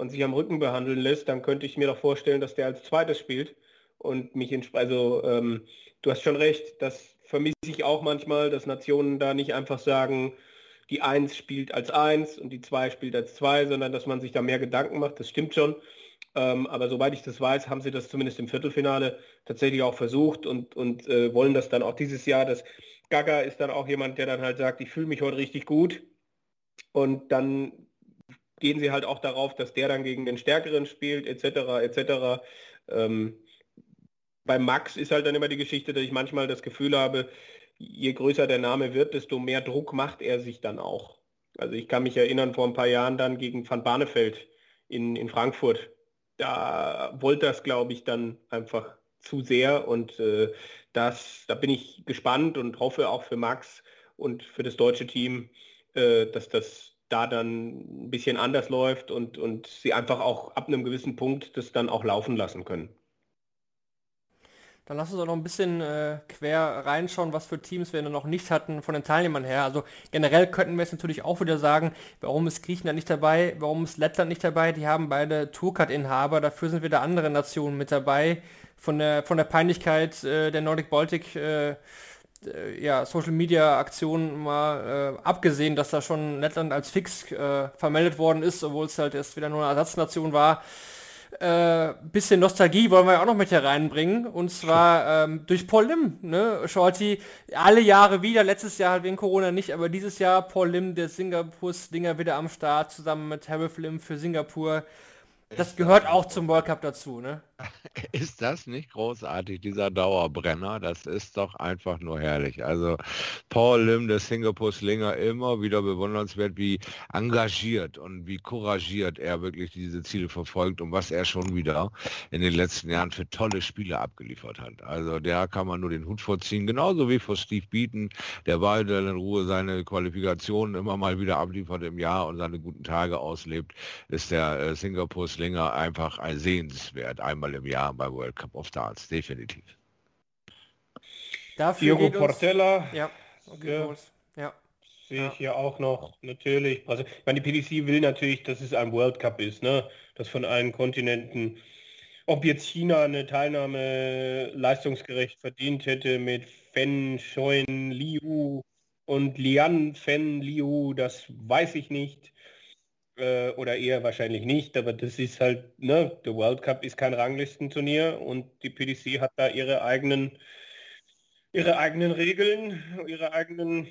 und sich am Rücken behandeln lässt, dann könnte ich mir doch vorstellen, dass der als zweites spielt und mich in, also ähm, du hast schon recht, das vermisse ich auch manchmal, dass Nationen da nicht einfach sagen, die 1 spielt als 1 und die 2 spielt als 2, sondern dass man sich da mehr Gedanken macht, das stimmt schon. Ähm, aber soweit ich das weiß, haben sie das zumindest im Viertelfinale tatsächlich auch versucht und, und äh, wollen das dann auch dieses Jahr. Das Gaga ist dann auch jemand, der dann halt sagt, ich fühle mich heute richtig gut. Und dann gehen sie halt auch darauf, dass der dann gegen den Stärkeren spielt, etc. etc. Ähm, bei Max ist halt dann immer die Geschichte, dass ich manchmal das Gefühl habe, je größer der Name wird, desto mehr Druck macht er sich dann auch. Also ich kann mich erinnern, vor ein paar Jahren dann gegen Van Barneveld in, in Frankfurt. Da wollte das, glaube ich, dann einfach zu sehr und äh, das, da bin ich gespannt und hoffe auch für Max und für das deutsche Team, äh, dass das da dann ein bisschen anders läuft und, und sie einfach auch ab einem gewissen Punkt das dann auch laufen lassen können. Dann lass uns auch noch ein bisschen äh, quer reinschauen, was für Teams wir noch nicht hatten von den Teilnehmern her. Also generell könnten wir es natürlich auch wieder sagen, warum ist Griechenland nicht dabei, warum ist Lettland nicht dabei. Die haben beide Tourcard-Inhaber, dafür sind wieder andere Nationen mit dabei. Von der, von der Peinlichkeit äh, der Nordic Baltic äh, äh, ja, Social Media Aktionen mal äh, abgesehen, dass da schon Lettland als fix äh, vermeldet worden ist, obwohl es halt erst wieder nur eine Ersatznation war. Äh, bisschen Nostalgie wollen wir ja auch noch mit hereinbringen. Und zwar ähm, durch Paul Lim, ne? Shorty, alle Jahre wieder, letztes Jahr halt wegen Corona nicht, aber dieses Jahr Paul Lim, der Singapurs-Dinger wieder am Start, zusammen mit Harry Lim für Singapur. Das gehört auch zum World Cup dazu, ne? Ist das nicht großartig, dieser Dauerbrenner? Das ist doch einfach nur herrlich. Also Paul Lim, der Singapur-Slinger, immer wieder bewundernswert, wie engagiert und wie couragiert er wirklich diese Ziele verfolgt und was er schon wieder in den letzten Jahren für tolle Spiele abgeliefert hat. Also der kann man nur den Hut vorziehen, genauso wie vor Steve Beaton, der weiter in Ruhe seine Qualifikationen immer mal wieder abliefert im Jahr und seine guten Tage auslebt, ist der äh, Singapur-Slinger einfach ein sehenswert. Einmal einmal im Jahr bei World Cup of Darts, definitiv. Dafür Diogo Portella. Ja, okay, ja. Sehe ich hier auch noch, natürlich. Also, ich meine, die PDC will natürlich, dass es ein World Cup ist, ne? Das von allen Kontinenten. Ob jetzt China eine Teilnahme leistungsgerecht verdient hätte mit Fen Schoen Liu und Lian Fen Liu, das weiß ich nicht äh, oder eher wahrscheinlich nicht, aber das ist halt, ne, der World Cup ist kein Ranglistenturnier und die PDC hat da ihre eigenen, ihre eigenen Regeln, ihre eigenen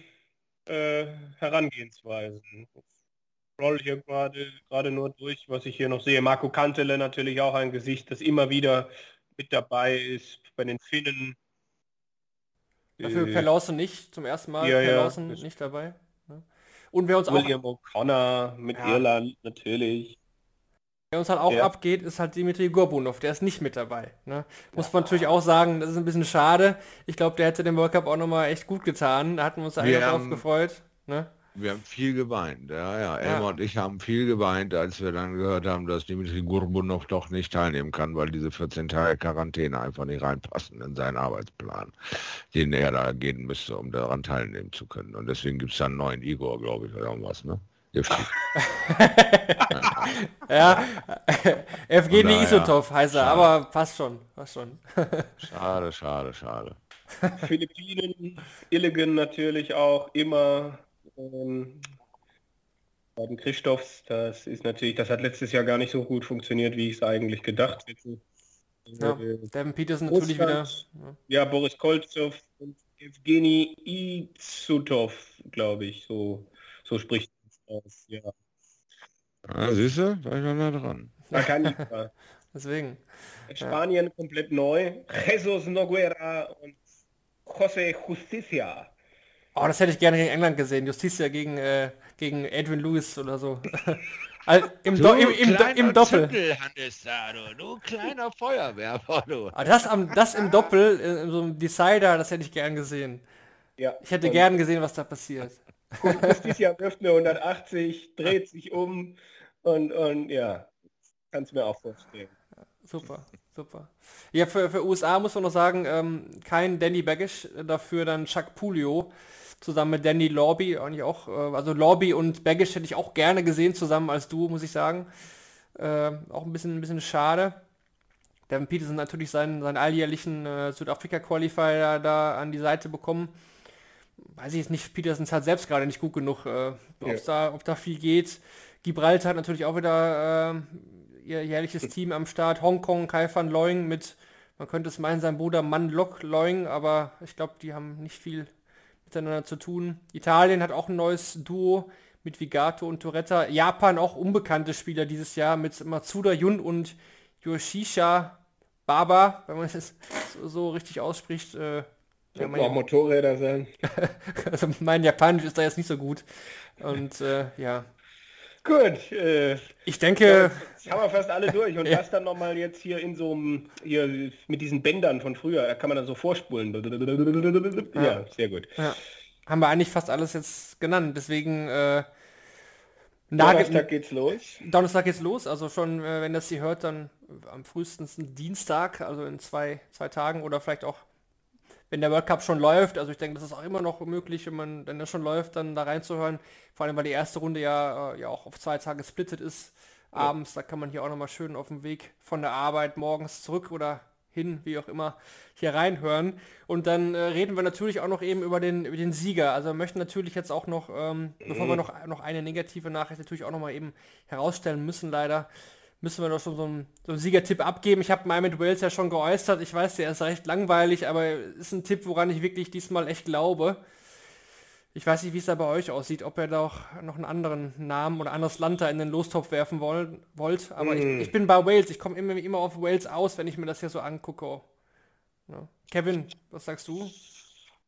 äh, Herangehensweisen. Ich roll hier gerade gerade nur durch, was ich hier noch sehe. Marco Kantele natürlich auch ein Gesicht, das immer wieder mit dabei ist bei den Finnen. Dafür äh, Per Lawson nicht, zum ersten Mal ja, Per Lawson ja, nicht dabei. Und wer uns auch, William O'Connor mit Ja. Irland natürlich. wer uns halt auch Ja. abgeht, ist halt Dimitri Gorbunov, der ist nicht mit dabei. Ne? Muss man natürlich auch sagen, das ist ein bisschen schade. Ich glaube, der hätte den World Cup auch nochmal echt gut getan. Da hatten wir uns eigentlich Wir drauf gefreut. Ne? Wir haben viel geweint, ja, ja. Ja. Elmar und ich haben viel geweint, als wir dann gehört haben, dass Dimitri Gurbunov doch nicht teilnehmen kann, weil diese 14 Tage Quarantäne einfach nicht reinpassen in seinen Arbeitsplan, den er da gehen müsste, um daran teilnehmen zu können. Und deswegen gibt es dann einen neuen Igor, glaube ich, oder irgendwas, ne? Ja, Evgeny daher, Isotov heißt er, schade. aber passt schon, passt schon. Schade, schade, schade. Philippinen, Illigan natürlich auch immer. Ähm, bei den Christophs, das ist natürlich, das hat letztes Jahr gar nicht so gut funktioniert, wie ich es eigentlich gedacht hätte. Ja, Äh, Devin Peterson natürlich wieder. Russland, ja, Boris Koltsov und Evgeny Izutov, glaube ich, so, so spricht es aus. Ja, Ah, siehst du, war ich noch nah dran. da kann ich mal. Deswegen. Spanien komplett neu. Jesus Noguera und José Justicia. Oh, das hätte ich gerne gegen England gesehen. Justitia gegen, äh, gegen Adrian Lewis oder so. Also Im, Do im, im, im Doppel. Da, du, du kleiner Feuerwerfer, du. Aber das, am, das im Doppel, äh, in so einem Decider, das hätte ich gern gesehen. Ja. Ich hätte gern gesehen, was da passiert. Justicia wirft eine 180, dreht sich um und, und ja, kannst mir auch vorstellen. Super, super. Ja, für, für USA muss man noch sagen, ähm, kein Danny Baggish, dafür dann Chuck Pulio zusammen mit Danny Lorby, eigentlich auch, äh, also Lorby und Baggish hätte ich auch gerne gesehen zusammen als Duo, muss ich sagen. Äh, auch ein bisschen, ein bisschen schade. Devin Peterson natürlich seinen, seinen alljährlichen äh, Südafrika-Qualifier da an die Seite bekommen. Weiß ich jetzt nicht, Peterson ist halt selbst gerade nicht gut genug, äh, ob's da, ob da viel geht. Gibraltar hat natürlich auch wieder äh, ihr jährliches Team am Start. Hongkong, Kai van Looying mit, man könnte es meinen, sein Bruder Man Lok Looying, aber ich glaube, die haben nicht viel miteinander zu tun. Italien hat auch ein neues Duo mit Vigato und Toretta. Japan auch unbekannte Spieler dieses Jahr mit Matsuda Yun und Yoshisha Baba, wenn man es so, so richtig ausspricht. Äh, ja, mein, auch Motorräder sein. also mein Japanisch ist da jetzt nicht so gut. Und äh, ja, Gut, äh, ich denke, jetzt haben wir fast alle durch und Ja. das dann nochmal jetzt hier in so einem, hier mit diesen Bändern von früher, da kann man dann so vorspulen. Ja, sehr gut. ja, haben wir eigentlich fast alles jetzt genannt. Deswegen äh, Donnerstag geht's los. Donnerstag geht's los, also schon, äh, wenn das hier hört, dann am frühestens Dienstag, also in zwei, zwei Tagen oder vielleicht auch, wenn der World Cup schon läuft, also ich denke, das ist auch immer noch möglich, wenn man, wenn das schon läuft, dann da reinzuhören, vor allem, weil die erste Runde ja, äh, ja auch auf zwei Tage splittet ist, abends, da kann man hier auch nochmal schön auf dem Weg von der Arbeit morgens zurück oder hin, wie auch immer, hier reinhören. Und dann äh, reden wir natürlich auch noch eben über den, über den Sieger. Also wir möchten natürlich jetzt auch noch, ähm, bevor wir noch, noch eine negative Nachricht natürlich auch noch mal eben herausstellen müssen, leider, müssen wir doch schon so einen, so einen Siegertipp abgeben. Ich habe mal mit Wales ja schon geäußert. Ich weiß, der ist recht langweilig, aber ist ein Tipp, woran ich wirklich diesmal echt glaube. Ich weiß nicht, wie es da bei euch aussieht, ob ihr da auch noch einen anderen Namen oder anderes Land da in den Lostopf werfen wollen, wollt. Aber ich, ich bin bei Wales. Ich komme immer, immer auf Wales aus, wenn ich mir das hier so angucke. Ja. Kevin, was sagst du?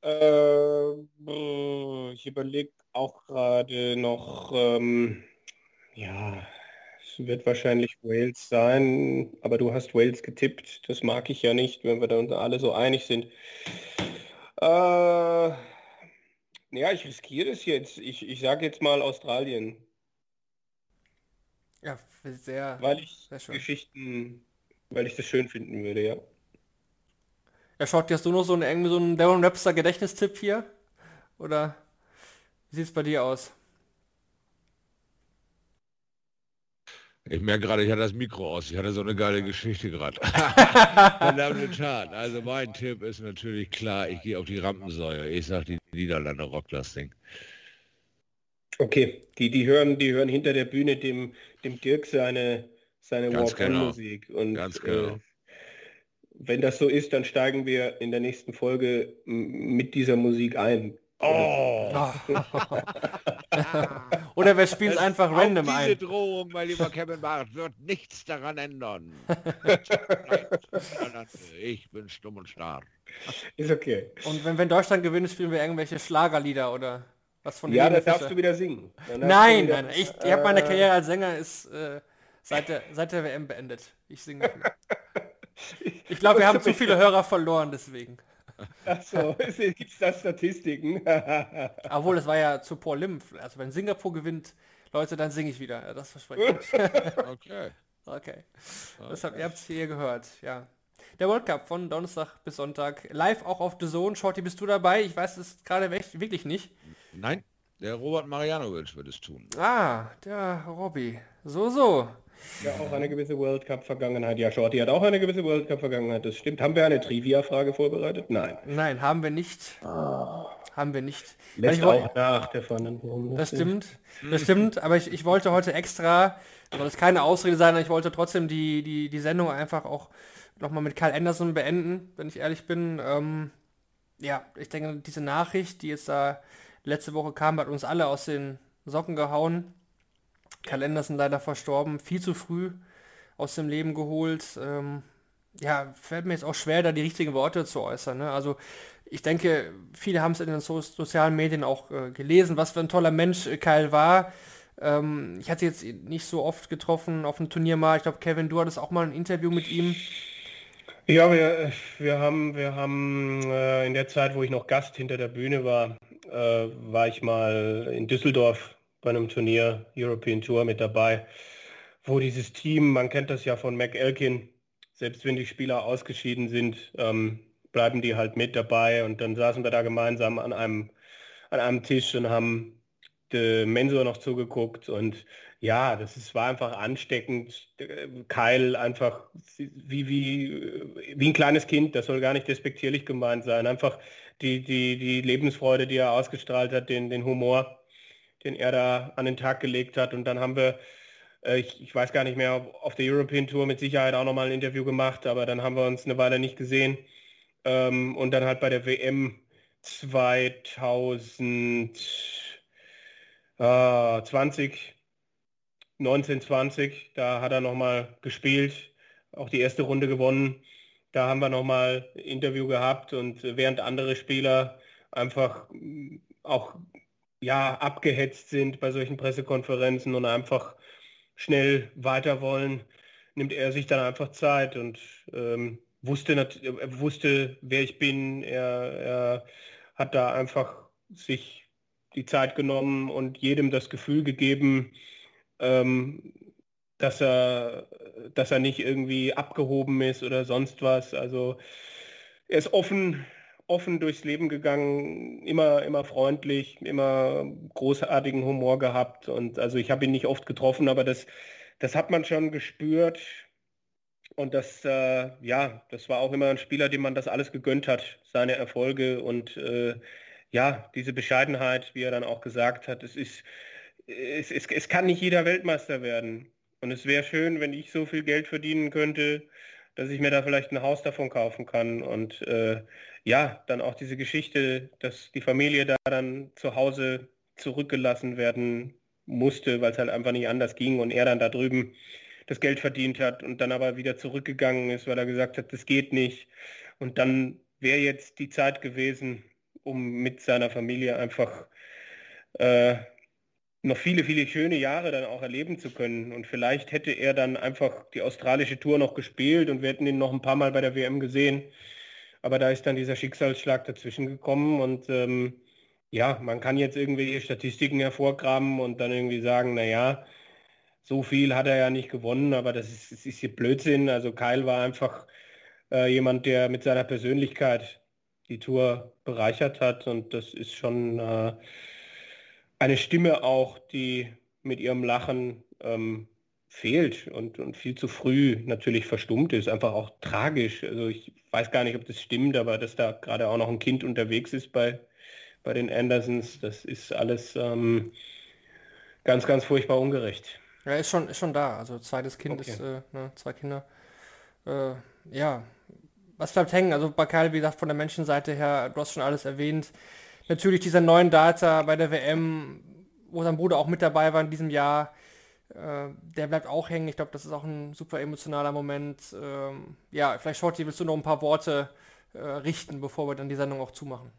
Äh, ich überlege auch gerade noch, ähm, ja, wird wahrscheinlich Wales sein, aber du hast Wales getippt. Das mag ich ja nicht, wenn wir da uns alle so einig sind. Äh, ja, ich riskiere es jetzt. Ich, ich sage jetzt mal Australien, Ja, sehr, weil ich sehr schön. Geschichten, weil ich das schön finden würde, ja. Ja, schaut, hast du noch so einen, irgendwie so einen Darren Webster Gedächtnistipp hier? Oder wie sieht es bei dir aus? Ich merke gerade, ich hatte das Mikro aus. Ich hatte so eine geile Geschichte gerade. Meine Damen und Herren, also mein Tipp ist natürlich klar, ich gehe auf die Rampensäue. Ich sage, die Niederlande rockt das Ding. Okay, die, die hören, die hören hinter der Bühne dem, dem Dirk seine, seine Ganz genau. Walk-on-Musik. Und Ganz genau. äh, wenn das so ist, dann steigen wir in der nächsten Folge mit dieser Musik ein. Oh! Oder wir spielen es einfach random diese ein. Drohung, mein lieber Kevin Barth, wird nichts daran ändern. ich bin stumm und starr. Ist okay. Und wenn, wenn Deutschland gewinnt, spielen wir irgendwelche Schlagerlieder oder Was von Ja, das darfst du wieder singen. Nein, wieder- nein, ich, ich habe meine Karriere als Sänger ist äh, seit, der, seit der WM beendet. Ich singe. Ich glaube, wir haben zu viele Hörer verloren deswegen. Ach so, gibt es da Statistiken? Obwohl, es war ja zu Paul Lim. Also wenn Singapur gewinnt, Leute, dann singe ich wieder. Ja, Das verspreche ich. Okay. Okay. Das habt, ihr habt es hier gehört, ja. Der World Cup von Donnerstag bis Sonntag. Live auch auf The Zone. Shorty, bist du dabei? Ich weiß es gerade wirklich nicht. Nein, der Robert Marianovic wird es tun. Ah, der Robby. So, so. Ja, auch eine gewisse World Cup-Vergangenheit. Ja, Shorty hat auch eine gewisse World Cup-Vergangenheit. Das stimmt. Haben wir eine Trivia-Frage vorbereitet? Nein. Nein, haben wir nicht. Haben wir nicht. Lässt ich auch nach, der. Das stimmt, das stimmt, aber ich, ich wollte heute extra, soll es keine Ausrede sein, ich wollte trotzdem die, die, die Sendung einfach auch nochmal mit Karl Anderson beenden, wenn ich ehrlich bin. Ähm, ja, ich denke, diese Nachricht, die jetzt da letzte Woche kam, hat uns alle aus den Socken gehauen. Karl Anderson leider verstorben, viel zu früh aus dem Leben geholt. Ähm, ja, fällt mir jetzt auch schwer, da die richtigen Worte zu äußern. Ne? Also ich denke, viele haben es in den so sozialen Medien auch äh, gelesen, was für ein toller Mensch äh, Kyle war. Ähm, ich hatte jetzt nicht so oft getroffen auf dem Turnier mal. Ich glaube, Kevin, du hattest auch mal ein Interview mit ihm. Ja, wir, wir haben, wir haben äh, in der Zeit, wo ich noch Gast hinter der Bühne war, äh, war ich mal in Düsseldorf bei einem Turnier, European Tour mit dabei, wo dieses Team, man kennt das ja von Mac Elkin, selbst wenn die Spieler ausgeschieden sind, ähm, bleiben die halt mit dabei und dann saßen wir da gemeinsam an einem, an einem Tisch und haben der Mensur noch zugeguckt und ja, das ist, war einfach ansteckend. Äh, Kyle einfach wie, wie, wie ein kleines Kind, das soll gar nicht despektierlich gemeint sein. Einfach die, die, die Lebensfreude, die er ausgestrahlt hat, den, den Humor, den er da an den Tag gelegt hat. Und dann haben wir, äh, ich, ich weiß gar nicht mehr, auf der European Tour mit Sicherheit auch nochmal ein Interview gemacht, aber dann haben wir uns eine Weile nicht gesehen. Ähm, und dann halt bei der WM 2020 1920, da hat er nochmal gespielt, auch die erste Runde gewonnen. Da haben wir nochmal ein Interview gehabt und während andere Spieler einfach auch ja, abgehetzt sind bei solchen Pressekonferenzen und einfach schnell weiter wollen, nimmt er sich dann einfach Zeit und ähm, wusste, er wusste, wer ich bin. Er, er hat da einfach sich die Zeit genommen und jedem das Gefühl gegeben, ähm, dass er, dass er nicht irgendwie abgehoben ist oder sonst was. Also er ist offen, offen durchs Leben gegangen, immer, immer freundlich, immer großartigen Humor gehabt. Und also ich habe ihn nicht oft getroffen, aber das, das hat man schon gespürt. Und das, äh, ja, das war auch immer ein Spieler, dem man das alles gegönnt hat, seine Erfolge und äh, ja, diese Bescheidenheit, wie er dann auch gesagt hat, es ist, es, es, es kann nicht jeder Weltmeister werden. Und es wäre schön, wenn ich so viel Geld verdienen könnte, dass ich mir da vielleicht ein Haus davon kaufen kann. Und äh, ja, dann auch diese Geschichte, dass die Familie da dann zu Hause zurückgelassen werden musste, weil es halt einfach nicht anders ging und er dann da drüben das Geld verdient hat und dann aber wieder zurückgegangen ist, weil er gesagt hat, das geht nicht. Und dann wäre jetzt die Zeit gewesen, um mit seiner Familie einfach äh, noch viele, viele schöne Jahre dann auch erleben zu können. Und vielleicht hätte er dann einfach die australische Tour noch gespielt und wir hätten ihn noch ein paar Mal bei der WM gesehen. Aber da ist dann dieser Schicksalsschlag dazwischen gekommen und ähm, ja, man kann jetzt irgendwelche Statistiken hervorgraben und dann irgendwie sagen, naja, so viel hat er ja nicht gewonnen, aber das ist, das ist hier Blödsinn. Also Kyle war einfach äh, jemand, der mit seiner Persönlichkeit die Tour bereichert hat und das ist schon äh, eine Stimme auch, die mit ihrem Lachen ähm, fehlt und, und viel zu früh natürlich verstummt ist. Einfach auch tragisch. Also ich weiß gar nicht, ob das stimmt, aber dass da gerade auch noch ein Kind unterwegs ist bei, bei den Andersons, das ist alles ähm, ganz, ganz furchtbar ungerecht. Ja, ist schon, ist schon da. Also zweites Kind Okay. ist, äh, ne, zwei Kinder. Äh, ja, was bleibt hängen? Also bei Kyle, wie gesagt, von der Menschenseite her, du hast schon alles erwähnt. Natürlich dieser neuen Data bei der WM, wo sein Bruder auch mit dabei war in diesem Jahr, äh, der bleibt auch hängen. Ich glaube, das ist auch ein super emotionaler Moment. Ähm, ja, vielleicht Shorty, willst du noch ein paar Worte äh, richten, bevor wir dann die Sendung auch zumachen?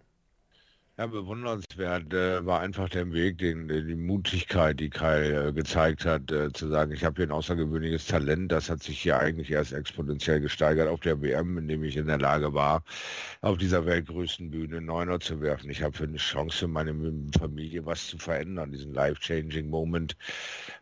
Ja, bewundernswert äh, war einfach der Weg, den, die Mutigkeit, die Kai äh, gezeigt hat, äh, zu sagen, ich habe hier ein außergewöhnliches Talent. Das hat sich hier eigentlich erst exponentiell gesteigert auf der WM, indem ich in der Lage war, auf dieser weltgrößten Bühne Neuner zu werfen. Ich habe für eine Chance, meine Familie was zu verändern, diesen life-changing Moment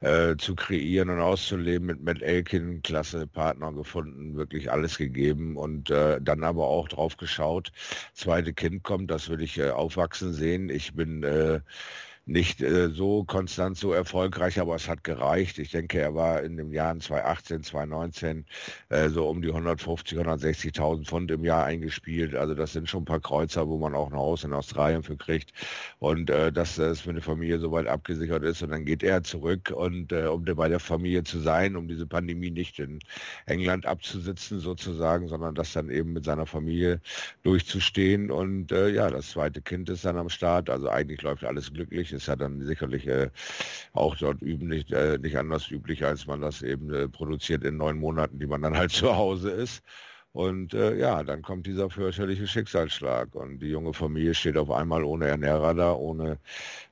äh, zu kreieren und auszuleben. Mit Matt Elkin, klasse Partner gefunden, wirklich alles gegeben und äh, dann aber auch drauf geschaut. Zweite Kind kommt, das will ich äh, aufwachsen aufwachsen sehen. Ich bin äh, nicht äh, so konstant, so erfolgreich, aber es hat gereicht. Ich denke, er war in den Jahren 2018, 2019 äh, so um die 150, 160.000 Pfund im Jahr eingespielt. Also das sind schon ein paar Kreuzer, wo man auch ein Haus in Australien für kriegt. Und äh, dass das für eine Familie soweit abgesichert ist. Und dann geht er zurück und äh, um bei der Familie zu sein, um diese Pandemie nicht in England abzusitzen sozusagen, sondern das dann eben mit seiner Familie durchzustehen. Und äh, ja, das zweite Kind ist dann am Start. Also eigentlich läuft alles glücklich ist ja dann sicherlich äh, auch dort üben nicht, äh, nicht anders üblich, als man das eben äh, produziert in neun Monaten, die man dann halt zu Hause ist. Und äh, ja, dann kommt dieser fürchterliche Schicksalsschlag und die junge Familie steht auf einmal ohne Ernährer da, ohne,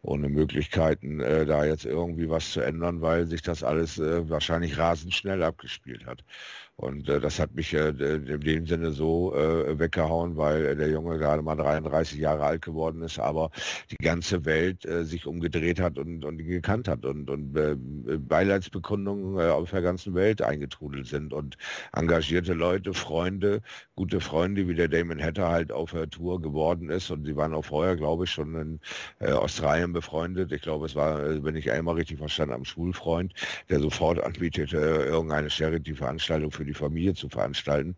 ohne Möglichkeiten, äh, da jetzt irgendwie was zu ändern, weil sich das alles äh, wahrscheinlich rasend schnell abgespielt hat. Und äh, das hat mich äh, in dem Sinne so äh, weggehauen, weil der Junge gerade mal 33 Jahre alt geworden ist, aber die ganze Welt äh, sich umgedreht hat und, und ihn gekannt hat und, und äh, Beileidsbekundungen äh, auf der ganzen Welt eingetrudelt sind und engagierte Leute, Freunde, gute Freunde, wie der Damon Hatter halt auf der Tour geworden ist und sie waren auch vorher, glaube ich, schon in äh, Australien befreundet. Ich glaube, es war, äh, wenn ich einmal richtig verstanden, am Schulfreund, der sofort anbietete, irgendeine Charity-Veranstaltung für die Familie zu veranstalten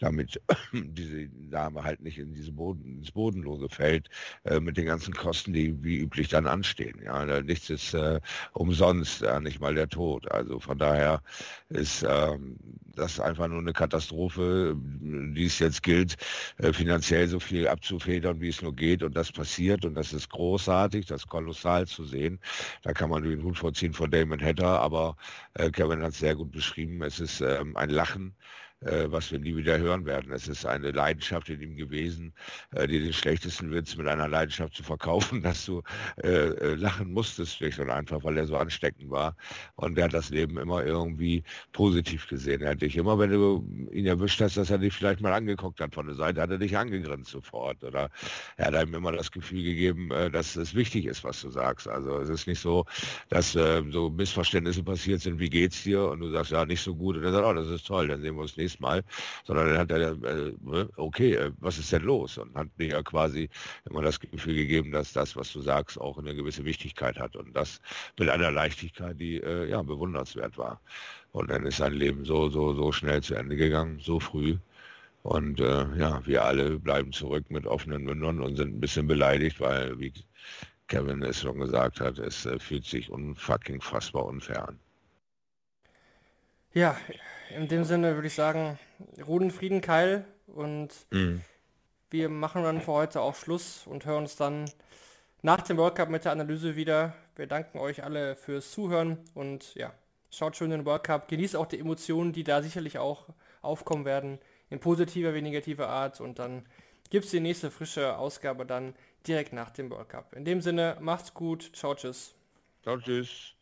damit diese Dame halt nicht in diese Boden, ins Bodenlose fällt, äh, mit den ganzen Kosten, die wie üblich dann anstehen. Ja, nichts ist äh, umsonst, ja, nicht mal der Tod. Also von daher ist ähm, das einfach nur eine Katastrophe, die es jetzt gilt, äh, finanziell so viel abzufedern, wie es nur geht. Und das passiert und das ist großartig, das ist kolossal zu sehen. Da kann man den Hut vorziehen von Damon Hatter, aber äh, Kevin hat es sehr gut beschrieben. Es ist ähm, ein Lachen äh, was wir nie wieder hören werden. Es ist eine Leidenschaft in ihm gewesen, äh, dir den schlechtesten Witz mit einer Leidenschaft zu verkaufen, dass du äh, äh, lachen musstest, schlicht und einfach, weil er so ansteckend war. Und er hat das Leben immer irgendwie positiv gesehen. Er hat dich immer, wenn du ihn erwischt hast, dass er dich vielleicht mal angeguckt hat von der Seite, hat er dich angegrinst sofort. Oder er hat einem immer das Gefühl gegeben, äh, dass es wichtig ist, was du sagst. Also es ist nicht so, dass äh, so Missverständnisse passiert sind, wie geht's dir? Und du sagst, ja, nicht so gut. Und er sagt, oh, das ist toll, dann sehen wir uns nächstes nächstes Mal, sondern dann hat er, äh, ne, okay, äh, was ist denn los? Und hat mir ja quasi immer das Gefühl gegeben, dass das, was du sagst, auch eine gewisse Wichtigkeit hat und das mit einer Leichtigkeit, die äh, ja bewundernswert war. Und dann ist sein Leben so, so, so schnell zu Ende gegangen, so früh. Und äh, ja, wir alle bleiben zurück mit offenen Mündern und sind ein bisschen beleidigt, weil, wie Kevin es schon gesagt hat, es äh, fühlt sich unfucking fassbar unfair an. Ja, in dem Sinne würde ich sagen, Ruden Frieden Keil und mhm. wir machen dann für heute auch Schluss und hören uns dann nach dem World Cup mit der Analyse wieder. Wir danken euch alle fürs Zuhören und ja, schaut schön in den World Cup, genießt auch die Emotionen, die da sicherlich auch aufkommen werden, in positiver wie negativer Art und dann gibt es die nächste frische Ausgabe dann direkt nach dem World Cup. In dem Sinne, macht's gut, ciao, tschüss. Ciao, tschüss.